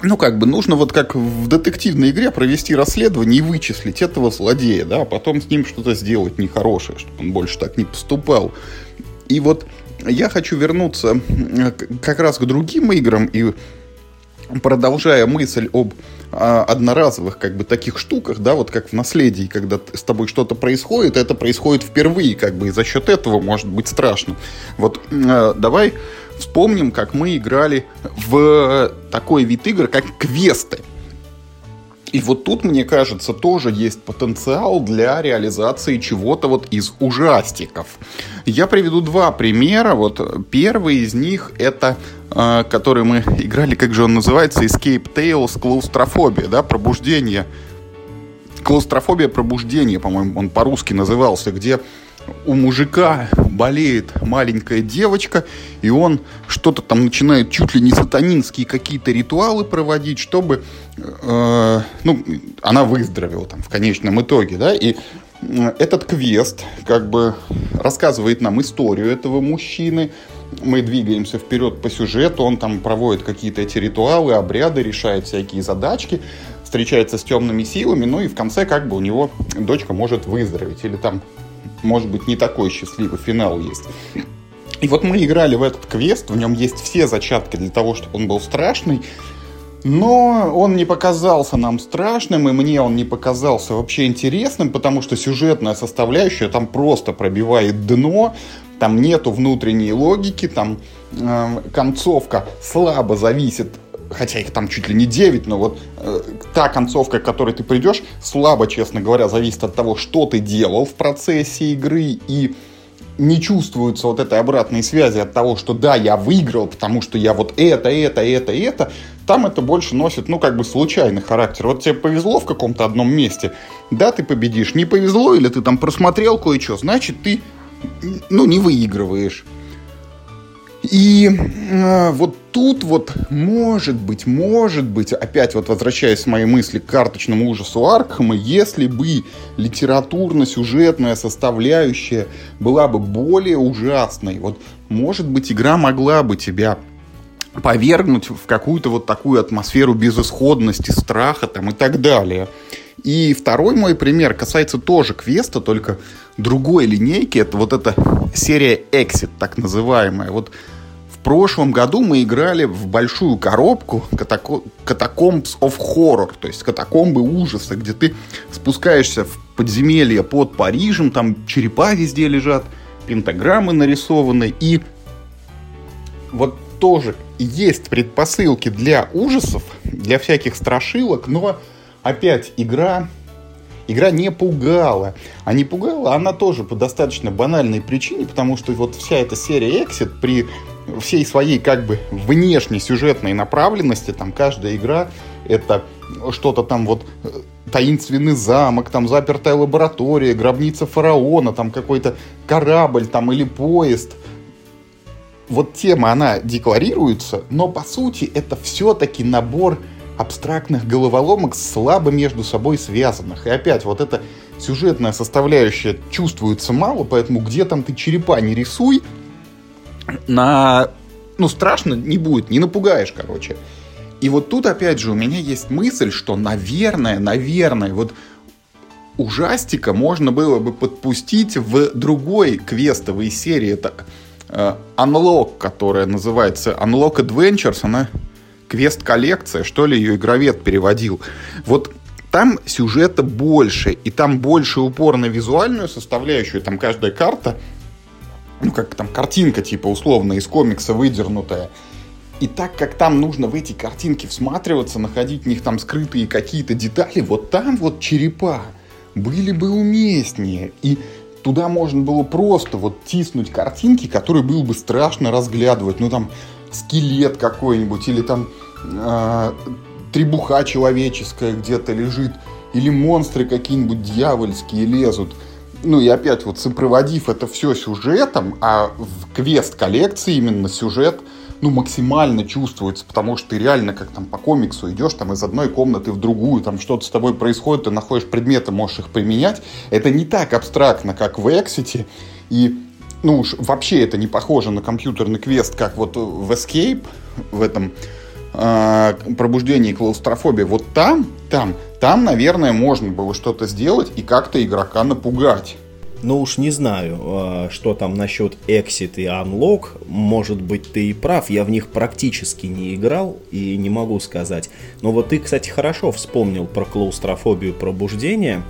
ну, как бы нужно вот как в детективной игре провести расследование и вычислить этого злодея, да, а потом с ним что-то сделать нехорошее, чтобы он больше так не поступал. И вот я хочу вернуться как раз к другим играм и продолжая мысль об а, одноразовых как бы таких штуках, да, вот как в наследии, когда с тобой что-то происходит, это происходит впервые, как бы, и за счет этого может быть страшно. Вот а, давай Вспомним, как мы играли в такой вид игр, как квесты. И вот тут, мне кажется, тоже есть потенциал для реализации чего-то вот из ужастиков. Я приведу два примера. Вот первый из них это, э, который мы играли, как же он называется, Escape Tales Клаустрофобия, да, пробуждение. Клаустрофобия пробуждения, по-моему, он по-русски назывался, где у мужика болеет маленькая девочка, и он что-то там начинает чуть ли не сатанинские какие-то ритуалы проводить, чтобы, э, ну, она выздоровела там в конечном итоге, да, и э, этот квест как бы рассказывает нам историю этого мужчины, мы двигаемся вперед по сюжету, он там проводит какие-то эти ритуалы, обряды, решает всякие задачки, встречается с темными силами, ну и в конце как бы у него дочка может выздороветь, или там может быть, не такой счастливый финал есть. И вот мы играли в этот квест, в нем есть все зачатки для того, чтобы он был страшный, но он не показался нам страшным, и мне он не показался вообще интересным, потому что сюжетная составляющая там просто пробивает дно, там нету внутренней логики, там э, концовка слабо зависит хотя их там чуть ли не 9, но вот э, та концовка, к которой ты придешь, слабо, честно говоря, зависит от того, что ты делал в процессе игры, и не чувствуется вот этой обратной связи от того, что да, я выиграл, потому что я вот это, это, это, это, там это больше носит, ну, как бы случайный характер. Вот тебе повезло в каком-то одном месте, да, ты победишь, не повезло, или ты там просмотрел кое-что, значит, ты, ну, не выигрываешь. И э, вот тут вот может быть, может быть, опять вот возвращаясь с моей мысли к карточному ужасу Аркхема, если бы литературно-сюжетная составляющая была бы более ужасной, вот может быть игра могла бы тебя повергнуть в какую-то вот такую атмосферу безысходности, страха там и так далее. И второй мой пример касается тоже квеста, только другой линейки. Это вот эта серия Exit, так называемая. Вот прошлом году мы играли в большую коробку Catacombs of Horror, то есть катакомбы ужаса, где ты спускаешься в подземелье под Парижем, там черепа везде лежат, пентаграммы нарисованы, и вот тоже есть предпосылки для ужасов, для всяких страшилок, но опять игра игра не пугала. А не пугала она тоже по достаточно банальной причине, потому что вот вся эта серия Exit при всей своей как бы внешней сюжетной направленности, там каждая игра это что-то там вот э, таинственный замок, там запертая лаборатория, гробница фараона, там какой-то корабль там или поезд. Вот тема, она декларируется, но по сути это все-таки набор абстрактных головоломок слабо между собой связанных. И опять вот эта сюжетная составляющая чувствуется мало, поэтому где там ты черепа не рисуй, на... ну, страшно не будет, не напугаешь, короче. И вот тут, опять же, у меня есть мысль, что, наверное, наверное, вот ужастика можно было бы подпустить в другой квестовой серии. Это э, Unlock, которая называется Unlock Adventures, она квест-коллекция, что ли, ее игровед переводил. Вот там сюжета больше, и там больше упор на визуальную составляющую, там каждая карта ну, как там картинка, типа, условно, из комикса выдернутая. И так как там нужно в эти картинки всматриваться, находить в них там скрытые какие-то детали, вот там вот черепа были бы уместнее. И туда можно было просто вот тиснуть картинки, которые было бы страшно разглядывать. Ну, там, скелет какой-нибудь, или там э, требуха человеческая где-то лежит, или монстры какие-нибудь дьявольские лезут – ну и опять вот сопроводив это все сюжетом, а в квест-коллекции именно сюжет ну, максимально чувствуется, потому что ты реально как там по комиксу идешь там из одной комнаты в другую, там что-то с тобой происходит, ты находишь предметы, можешь их применять. Это не так абстрактно, как в Exit, и ну уж вообще это не похоже на компьютерный квест, как вот в Escape, в этом э, пробуждении клаустрофобии. Вот там, там там, наверное, можно было что-то сделать и как-то игрока напугать. Ну уж не знаю, а, что там насчет Exit и Unlock. Может быть, ты и прав, я в них практически не играл и не могу сказать. Но вот ты, кстати, хорошо вспомнил про клаустрофобию пробуждения.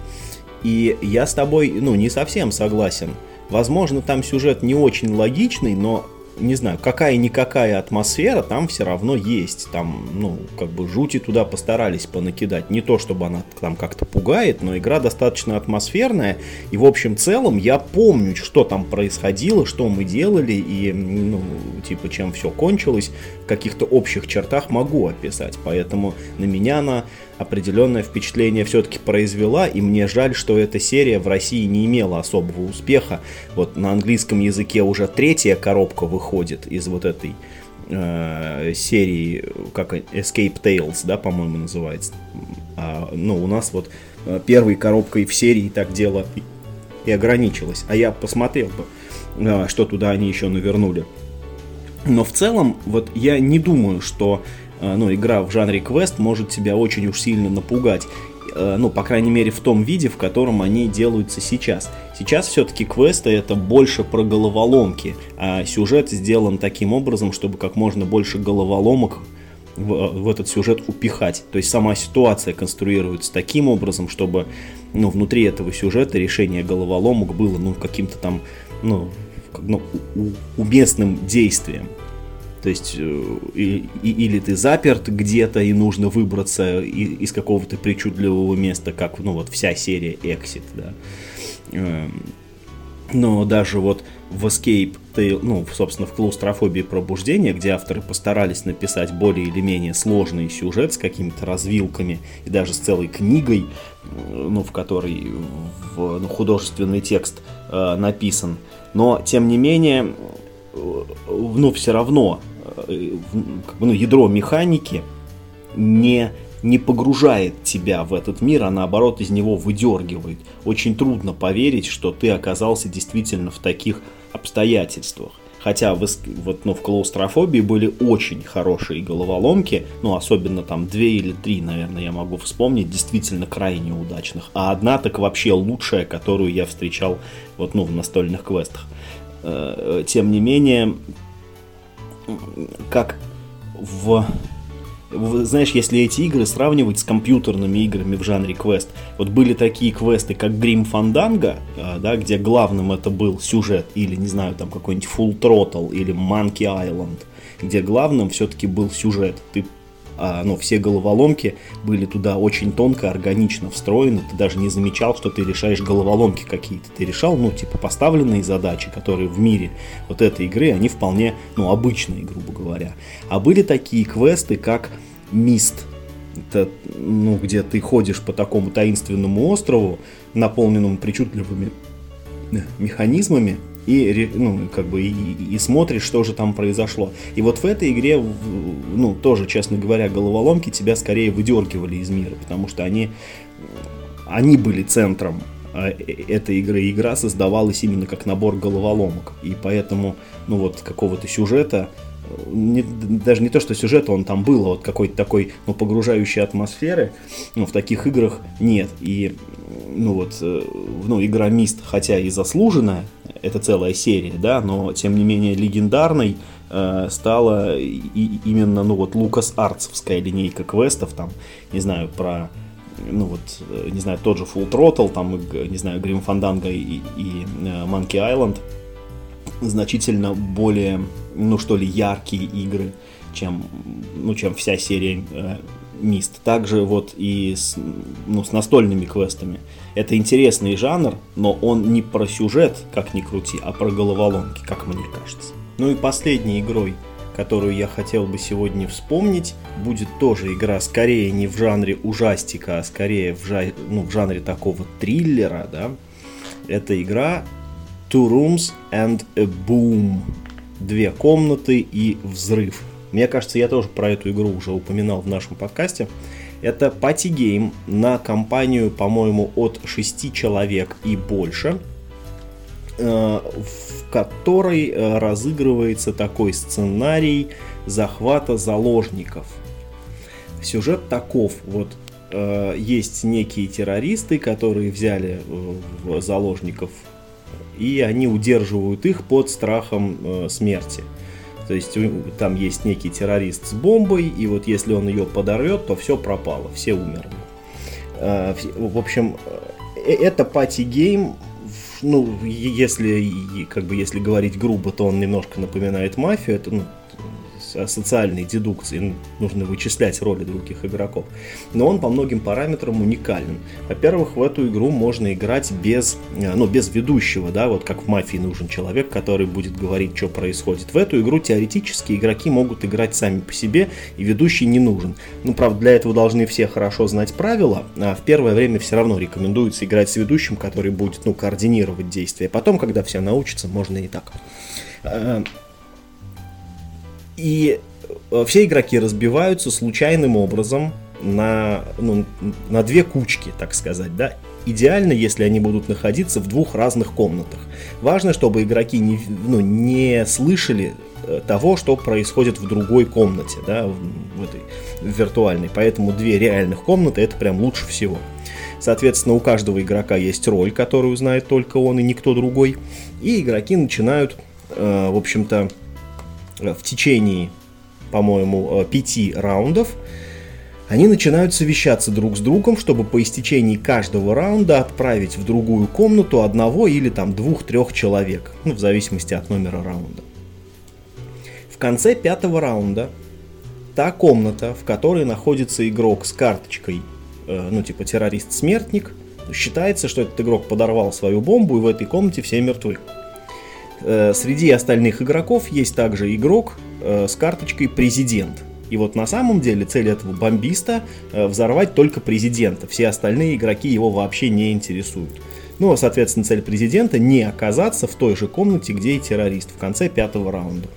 И я с тобой, ну, не совсем согласен. Возможно, там сюжет не очень логичный, но не знаю, какая-никакая атмосфера там все равно есть. Там, ну, как бы жути туда постарались понакидать. Не то, чтобы она там как-то пугает, но игра достаточно атмосферная. И в общем целом я помню, что там происходило, что мы делали и, ну, типа, чем все кончилось. В каких-то общих чертах могу описать. Поэтому на меня она определенное впечатление все-таки произвела, и мне жаль, что эта серия в России не имела особого успеха. Вот на английском языке уже третья коробка выходит из вот этой э, серии, как Escape Tales, да, по-моему, называется. А, ну, у нас вот э, первой коробкой в серии так дело и ограничилось. А я посмотрел бы, э, что туда они еще навернули. Но в целом, вот я не думаю, что ну, игра в жанре квест может тебя очень уж сильно напугать. Э, ну, по крайней мере, в том виде, в котором они делаются сейчас. Сейчас все-таки квесты это больше про головоломки, а сюжет сделан таким образом, чтобы как можно больше головоломок в, в этот сюжет упихать. То есть сама ситуация конструируется таким образом, чтобы ну, внутри этого сюжета решение головоломок было ну, каким-то там ну, ну, уместным действием. То есть э, и, и, или ты заперт где-то и нужно выбраться из какого-то причудливого места, как ну вот вся серия Exit, да. Эм, но даже вот в Escape, ты, ну, собственно, в клаустрофобии пробуждения, где авторы постарались написать более или менее сложный сюжет с какими-то развилками и даже с целой книгой, э, ну, в которой в, ну, художественный текст э, написан. Но, тем не менее, э, ну, все равно Э, ну, ядро механики не, не погружает тебя в этот мир, а наоборот из него выдергивает. Очень трудно поверить, что ты оказался действительно в таких обстоятельствах. Хотя в, вот, ну, в клаустрофобии были очень хорошие головоломки, ну, особенно там две или три, наверное, я могу вспомнить, действительно крайне удачных. А одна так вообще лучшая, которую я встречал вот, ну, в настольных квестах. Э, тем не менее, как в знаешь, если эти игры сравнивать с компьютерными играми в жанре квест, вот были такие квесты, как Grim Fandango, а, да, где главным это был сюжет, или, не знаю, там какой-нибудь Full Throttle, или Monkey Island, где главным все-таки был сюжет. Ты а, ну, все головоломки были туда очень тонко, органично встроены. Ты даже не замечал, что ты решаешь головоломки какие-то. Ты решал, ну, типа, поставленные задачи, которые в мире вот этой игры, они вполне, ну, обычные, грубо говоря. А были такие квесты, как Мист. Это, ну, где ты ходишь по такому таинственному острову, наполненному причудливыми э, механизмами, и, ну, как бы, и, и смотришь, что же там произошло. И вот в этой игре, ну, тоже, честно говоря, головоломки тебя скорее выдергивали из мира, потому что они, они были центром а, э, этой игры. Игра создавалась именно как набор головоломок. И поэтому, ну вот, какого-то сюжета, не, даже не то, что сюжета он там был, а вот какой-то такой, ну, погружающей атмосферы, ну, в таких играх нет. И, ну, вот, э, ну, игра Мист, хотя и заслуженная, это целая серия, да, но тем не менее легендарной э, стала и, именно, ну вот, Лукас Артсовская линейка квестов, там, не знаю, про, ну вот, э, не знаю, тот же Full Throttle, там, не знаю, Grim Fandango и, и э, Monkey Island, значительно более, ну что ли, яркие игры, чем, ну, чем вся серия э, Мист. Также вот и с, ну, с настольными квестами. Это интересный жанр, но он не про сюжет, как ни крути, а про головоломки, как мне кажется. Ну и последней игрой, которую я хотел бы сегодня вспомнить, будет тоже игра скорее не в жанре ужастика, а скорее в, жа... ну, в жанре такого триллера, да. Это игра Two Rooms and a Boom. Две комнаты и взрыв. Мне кажется, я тоже про эту игру уже упоминал в нашем подкасте. Это party game на компанию, по-моему, от 6 человек и больше, э, в которой э, разыгрывается такой сценарий захвата заложников. Сюжет таков. Вот э, есть некие террористы, которые взяли заложников, и они удерживают их под страхом смерти. То есть там есть некий террорист с бомбой, и вот если он ее подорвет, то все пропало, все умерли. А, в общем, э, это party game, ну, если, как бы, если говорить грубо, то он немножко напоминает мафию, это, ну, социальной дедукции, нужно вычислять роли других игроков. Но он по многим параметрам уникален. Во-первых, в эту игру можно играть без, э, ну, без ведущего, да, вот как в мафии нужен человек, который будет говорить, что происходит. В эту игру теоретически игроки могут играть сами по себе, и ведущий не нужен. Ну, правда, для этого должны все хорошо знать правила, а в первое время все равно рекомендуется играть с ведущим, который будет, ну, координировать действия. Потом, когда все научатся, можно и так. И э, все игроки разбиваются случайным образом на, ну, на две кучки, так сказать, да. Идеально, если они будут находиться в двух разных комнатах. Важно, чтобы игроки не, ну, не слышали э, того, что происходит в другой комнате, да, в, этой виртуальной. Поэтому две реальных комнаты это прям лучше всего. Соответственно, у каждого игрока есть роль, которую знает только он и никто другой. И игроки начинают, э, в общем-то, в течение, по-моему, э, пяти раундов, они начинают совещаться друг с другом, чтобы по истечении каждого раунда отправить в другую комнату одного или там двух-трех человек, ну, в зависимости от номера раунда. В конце пятого раунда та комната, в которой находится игрок с карточкой, э, ну, типа террорист-смертник, считается, что этот игрок подорвал свою бомбу, и в этой комнате все мертвы. Э, среди остальных игроков есть также игрок э, с карточкой «Президент». И вот на самом деле цель этого бомбиста э, взорвать только президента. Все остальные игроки его вообще не интересуют. Ну, а, соответственно, цель президента не оказаться в той же комнате, где и террорист в конце пятого раунда.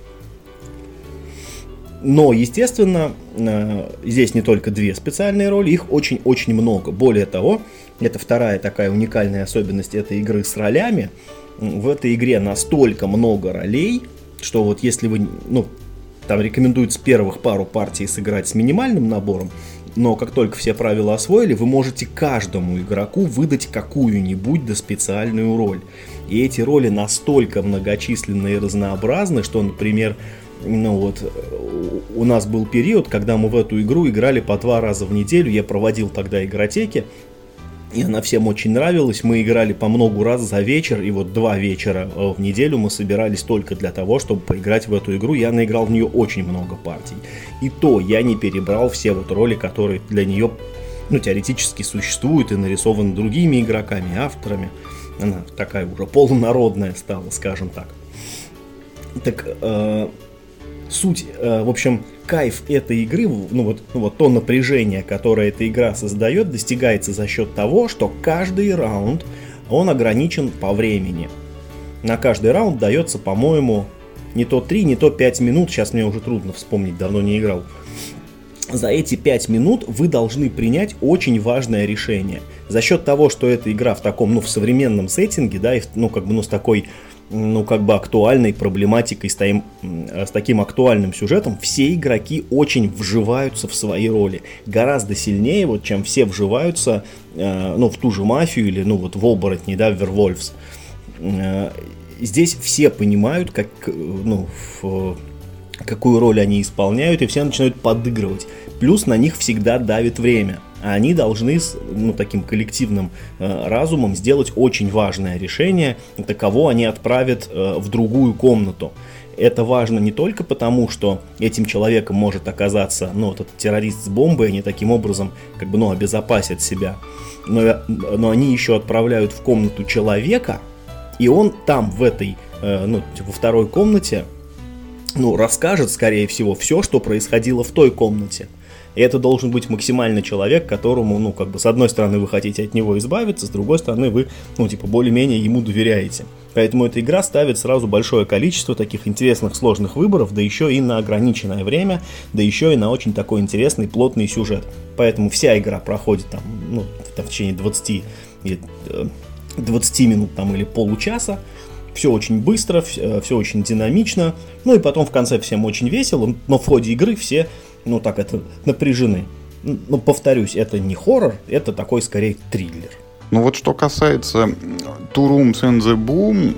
Но, естественно, здесь не только две специальные роли, их очень-очень много. Более того, это вторая такая уникальная особенность этой игры с ролями – в этой игре настолько много ролей, что вот если вы, ну, там рекомендуется первых пару партий сыграть с минимальным набором, но как только все правила освоили, вы можете каждому игроку выдать какую-нибудь да специальную роль. И эти роли настолько многочисленны и разнообразны, что, например, ну вот, у нас был период, когда мы в эту игру играли по два раза в неделю. Я проводил тогда игротеки, и она всем очень нравилась. Мы играли по много раз за вечер, и вот два вечера э, в неделю мы собирались только для того, чтобы поиграть в эту игру. Я наиграл в нее очень много партий. И то я не перебрал все вот роли, которые для нее ну, теоретически существуют и нарисованы другими игроками, авторами. Она такая уже полународная стала, скажем так. Так, э, суть, э, в общем, кайф этой игры, ну вот, ну вот то напряжение, которое эта игра создает, достигается за счет того, что каждый раунд, он ограничен по времени. На каждый раунд дается, по-моему, не то 3, не то 5 минут, сейчас мне уже трудно вспомнить, давно не играл. За эти 5 минут вы должны принять очень важное решение. За счет того, что эта игра в таком, ну, в современном сеттинге, да, и, ну, как бы, ну, с такой ну, как бы актуальной проблематикой, с, таким, с таким актуальным сюжетом, все игроки очень вживаются в свои роли. Гораздо сильнее, вот, чем все вживаются, э, ну, в ту же мафию или, ну, вот в оборотни, да, в Вервольфс. Э, здесь все понимают, как, ну, в, какую роль они исполняют, и все начинают подыгрывать. Плюс на них всегда давит время они должны с ну, таким коллективным э, разумом сделать очень важное решение, это кого они отправят э, в другую комнату. Это важно не только потому, что этим человеком может оказаться ну, этот террорист с бомбой, они таким образом как бы, ну, обезопасят себя, но, но они еще отправляют в комнату человека, и он там, в этой, э, ну, во второй комнате, ну, расскажет, скорее всего, все, что происходило в той комнате. И это должен быть максимально человек, которому, ну, как бы, с одной стороны, вы хотите от него избавиться, с другой стороны, вы, ну, типа, более-менее ему доверяете. Поэтому эта игра ставит сразу большое количество таких интересных, сложных выборов, да еще и на ограниченное время, да еще и на очень такой интересный, плотный сюжет. Поэтому вся игра проходит там, ну, в течение 20, 20 э, минут там или получаса, все очень быстро, все, все очень динамично, ну и потом в конце всем очень весело, но в ходе игры все ну так это, напряжены. Ну, повторюсь, это не хоррор, это такой скорее триллер. Ну вот что касается Two Rooms and the Boom,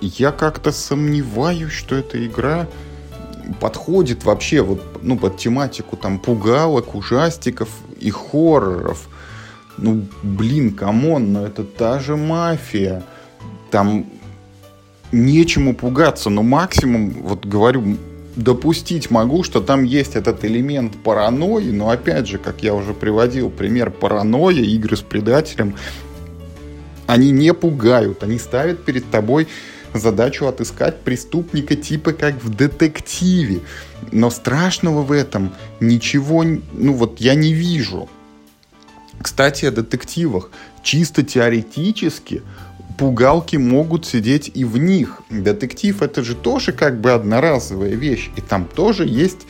я как-то сомневаюсь, что эта игра подходит вообще вот, ну, под тематику там пугалок, ужастиков и хорроров. Ну, блин, come on, но это та же мафия. Там нечему пугаться, но максимум, вот говорю, допустить могу, что там есть этот элемент паранойи, но опять же, как я уже приводил пример паранойя, игры с предателем, они не пугают, они ставят перед тобой задачу отыскать преступника типа как в детективе. Но страшного в этом ничего, ну вот я не вижу. Кстати, о детективах. Чисто теоретически пугалки могут сидеть и в них. Детектив это же тоже как бы одноразовая вещь. И там тоже есть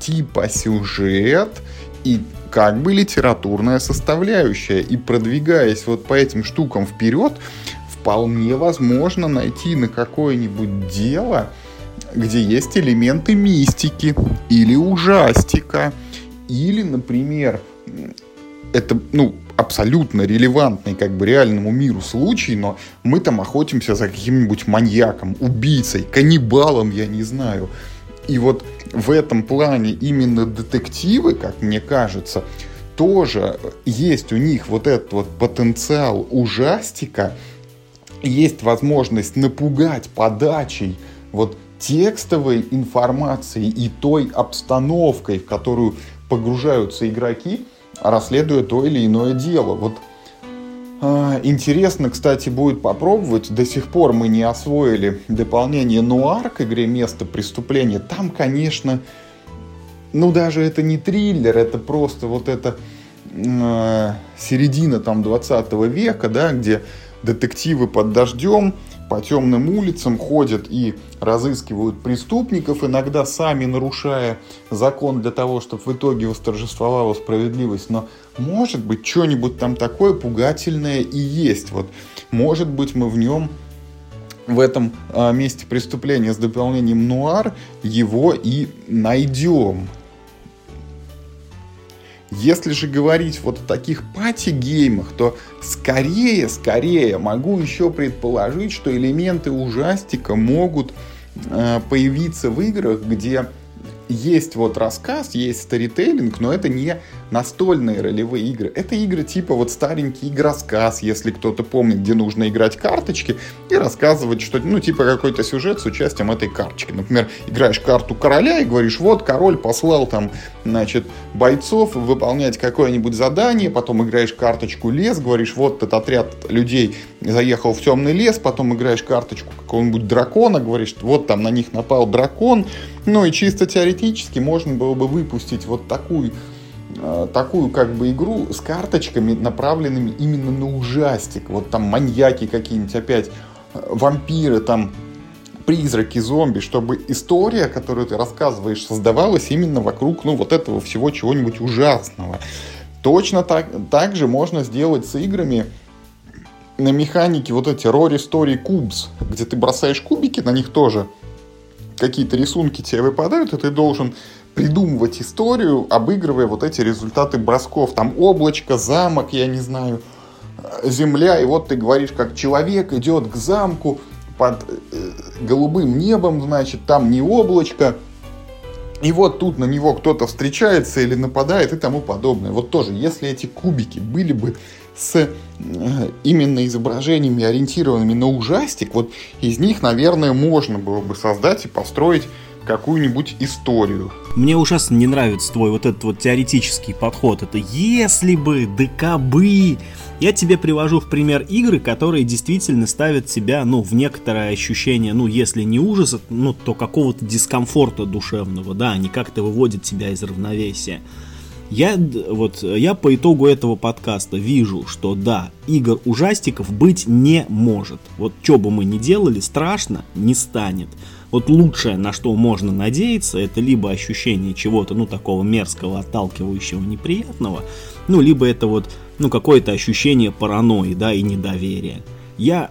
типа сюжет и как бы литературная составляющая. И продвигаясь вот по этим штукам вперед, вполне возможно найти на какое-нибудь дело, где есть элементы мистики или ужастика. Или, например, это, ну, абсолютно релевантный как бы реальному миру случай, но мы там охотимся за каким-нибудь маньяком, убийцей, каннибалом, я не знаю. И вот в этом плане именно детективы, как мне кажется, тоже есть у них вот этот вот потенциал ужастика, есть возможность напугать подачей вот текстовой информации и той обстановкой, в которую погружаются игроки, расследуя то или иное дело. Вот э, интересно, кстати, будет попробовать. До сих пор мы не освоили дополнение нуар к игре «Место преступления». Там, конечно, ну даже это не триллер, это просто вот это э, середина там 20 века, да, где детективы под дождем по темным улицам ходят и разыскивают преступников, иногда сами нарушая закон для того, чтобы в итоге восторжествовала справедливость. Но может быть что-нибудь там такое пугательное и есть. Вот может быть мы в нем в этом а, месте преступления с дополнением нуар его и найдем. Если же говорить вот о таких пати-геймах, то скорее, скорее могу еще предположить, что элементы ужастика могут э, появиться в играх, где есть вот рассказ, есть сторителлинг, но это не настольные ролевые игры. Это игры типа вот старенький игросказ, если кто-то помнит, где нужно играть карточки и рассказывать что ну, типа какой-то сюжет с участием этой карточки. Например, играешь карту короля и говоришь, вот король послал там, значит, бойцов выполнять какое-нибудь задание, потом играешь карточку лес, говоришь, вот этот отряд людей заехал в темный лес, потом играешь карточку какого-нибудь дракона, говоришь, вот там на них напал дракон, ну и чисто теоретически можно было бы выпустить вот такую такую как бы игру с карточками, направленными именно на ужастик. Вот там маньяки какие-нибудь опять, э, вампиры, там призраки, зомби, чтобы история, которую ты рассказываешь, создавалась именно вокруг, ну, вот этого всего чего-нибудь ужасного. Точно так, так же можно сделать с играми, на механике вот эти Rory Story Cubes, где ты бросаешь кубики, на них тоже какие-то рисунки тебе выпадают, и ты должен придумывать историю, обыгрывая вот эти результаты бросков. Там облачко, замок, я не знаю, земля, и вот ты говоришь, как человек идет к замку под э, голубым небом, значит, там не облачко, и вот тут на него кто-то встречается или нападает и тому подобное. Вот тоже, если эти кубики были бы с э, именно изображениями, ориентированными на ужастик, вот из них, наверное, можно было бы создать и построить какую-нибудь историю. Мне ужасно не нравится твой вот этот вот теоретический подход. Это если бы, декабы. Я тебе привожу в пример игры, которые действительно ставят тебя, ну, в некоторое ощущение, ну, если не ужаса, ну, то какого-то дискомфорта душевного, да, они как-то выводят тебя из равновесия. Я, вот, я по итогу этого подкаста вижу, что да, игр ужастиков быть не может. Вот что бы мы ни делали, страшно не станет. Вот лучшее, на что можно надеяться, это либо ощущение чего-то, ну, такого мерзкого, отталкивающего, неприятного, ну, либо это вот, ну, какое-то ощущение паранойи, да, и недоверия. Я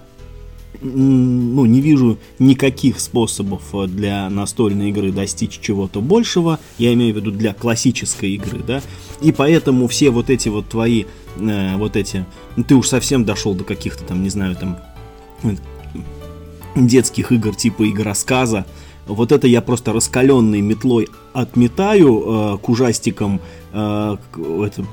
ну, не вижу никаких способов э, для настольной игры достичь чего-то большего, я имею в виду для классической игры, да, и поэтому все вот эти вот твои, э, вот эти, ну, ты уж совсем дошел до каких-то там, не знаю, там, детских игр типа игр рассказа, вот это я просто раскаленной метлой отметаю э, к ужастикам, э, к, это,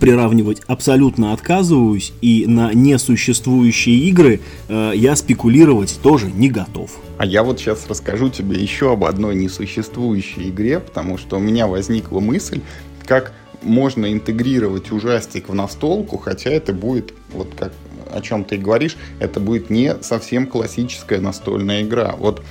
приравнивать абсолютно отказываюсь, и на несуществующие игры э, я спекулировать тоже не готов. А я вот сейчас расскажу тебе еще об одной несуществующей игре, потому что у меня возникла мысль, как можно интегрировать ужастик в настолку, хотя это будет, вот как о чем ты говоришь, это будет не совсем классическая настольная игра. Вот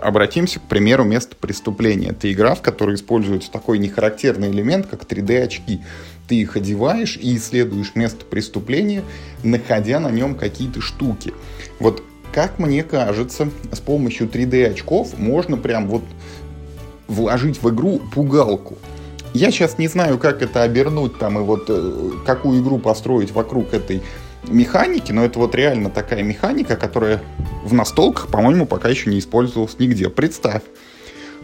обратимся к примеру места преступления. Это игра, в которой используется такой нехарактерный элемент, как 3D-очки ты их одеваешь и исследуешь место преступления, находя на нем какие-то штуки. Вот как мне кажется, с помощью 3D очков можно прям вот вложить в игру пугалку. Я сейчас не знаю, как это обернуть там и вот э, какую игру построить вокруг этой механики, но это вот реально такая механика, которая в настолках, по-моему, пока еще не использовалась нигде. Представь,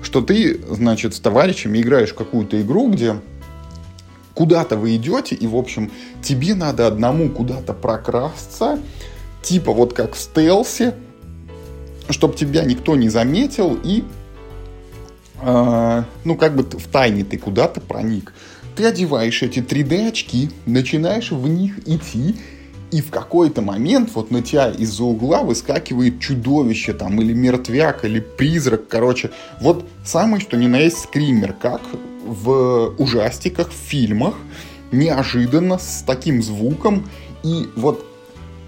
что ты, значит, с товарищами играешь в какую-то игру, где куда-то вы идете, и, в общем, тебе надо одному куда-то прокрасться, типа вот как в стелсе, чтобы тебя никто не заметил, и, э, ну, как бы в тайне ты куда-то проник. Ты одеваешь эти 3D-очки, начинаешь в них идти, и в какой-то момент вот на тебя из-за угла выскакивает чудовище там, или мертвяк, или призрак, короче. Вот самый что ни на есть скример, как в ужастиках, в фильмах, неожиданно, с таким звуком. И вот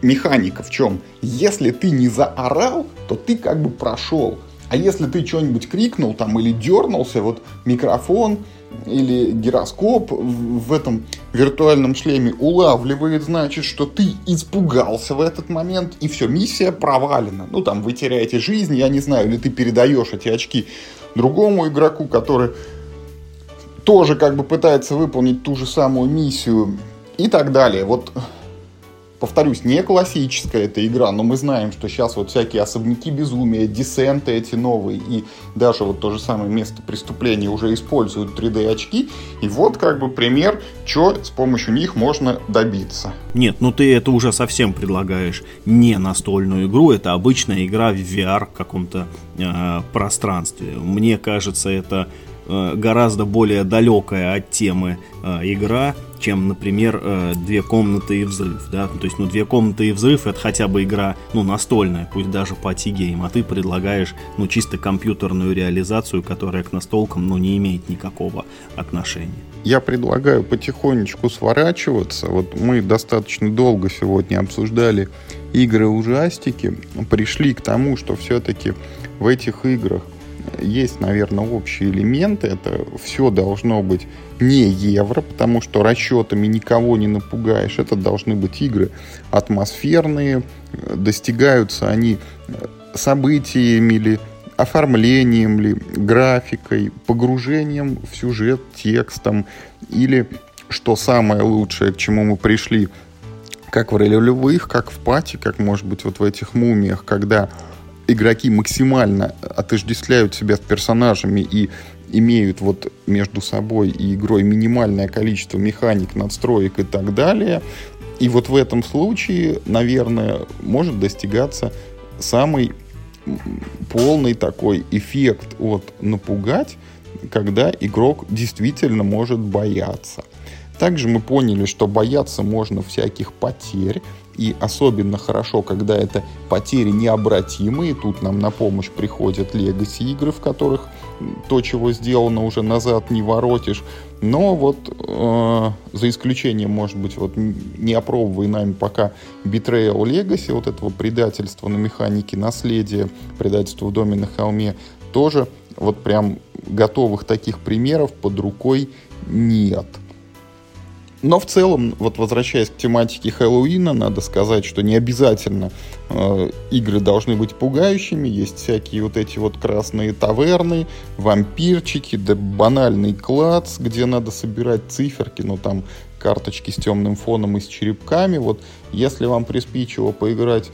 механика в чем? Если ты не заорал, то ты как бы прошел. А если ты что-нибудь крикнул там или дернулся, вот микрофон или гироскоп в этом виртуальном шлеме улавливает, значит, что ты испугался в этот момент, и все, миссия провалена. Ну, там, вы теряете жизнь, я не знаю, или ты передаешь эти очки другому игроку, который тоже как бы пытается выполнить ту же самую миссию и так далее. Вот повторюсь, не классическая эта игра, но мы знаем, что сейчас вот всякие особняки безумия, десенты эти новые, и даже вот то же самое место преступления уже используют 3D-очки. И вот как бы пример, что с помощью них можно добиться. Нет, ну ты это уже совсем предлагаешь не настольную игру, это обычная игра в VR каком-то э, пространстве. Мне кажется, это э, гораздо более далекая от темы э, игра, чем, например, э, «Две комнаты и взрыв». Да? То есть, ну, «Две комнаты и взрыв» — это хотя бы игра, ну, настольная, пусть даже по гейм а ты предлагаешь, ну, чисто компьютерную реализацию, которая к настолкам, ну, не имеет никакого отношения. Я предлагаю потихонечку сворачиваться. Вот мы достаточно долго сегодня обсуждали игры-ужастики, пришли к тому, что все-таки в этих играх есть, наверное, общие элементы. Это все должно быть не евро, потому что расчетами никого не напугаешь. Это должны быть игры атмосферные, достигаются они событиями или оформлением ли, графикой, погружением в сюжет текстом или, что самое лучшее, к чему мы пришли, как в ролевых, как в пати, как, может быть, вот в этих мумиях, когда игроки максимально отождествляют себя с персонажами и имеют вот между собой и игрой минимальное количество механик, надстроек и так далее. И вот в этом случае, наверное, может достигаться самый полный такой эффект от напугать, когда игрок действительно может бояться. Также мы поняли, что бояться можно всяких потерь, и особенно хорошо, когда это потери необратимые. Тут нам на помощь приходят легаси игры, в которых то, чего сделано, уже назад не воротишь. Но вот э, за исключением, может быть, вот не опробовай нами пока Betrayal Legacy, вот этого предательства на механике наследия, предательства в доме на холме, тоже вот прям готовых таких примеров под рукой нет. Но в целом, вот возвращаясь к тематике Хэллоуина, надо сказать, что не обязательно э, игры должны быть пугающими. Есть всякие вот эти вот красные таверны, вампирчики, да банальный клац, где надо собирать циферки, но там карточки с темным фоном и с черепками. Вот если вам приспичило поиграть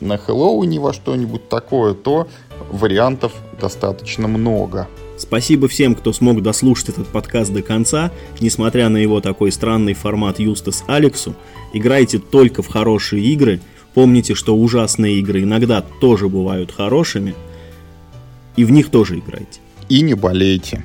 на Хэллоуине во что-нибудь такое, то вариантов достаточно много. Спасибо всем, кто смог дослушать этот подкаст до конца. Несмотря на его такой странный формат Юстас Алексу, играйте только в хорошие игры. Помните, что ужасные игры иногда тоже бывают хорошими. И в них тоже играйте. И не болейте.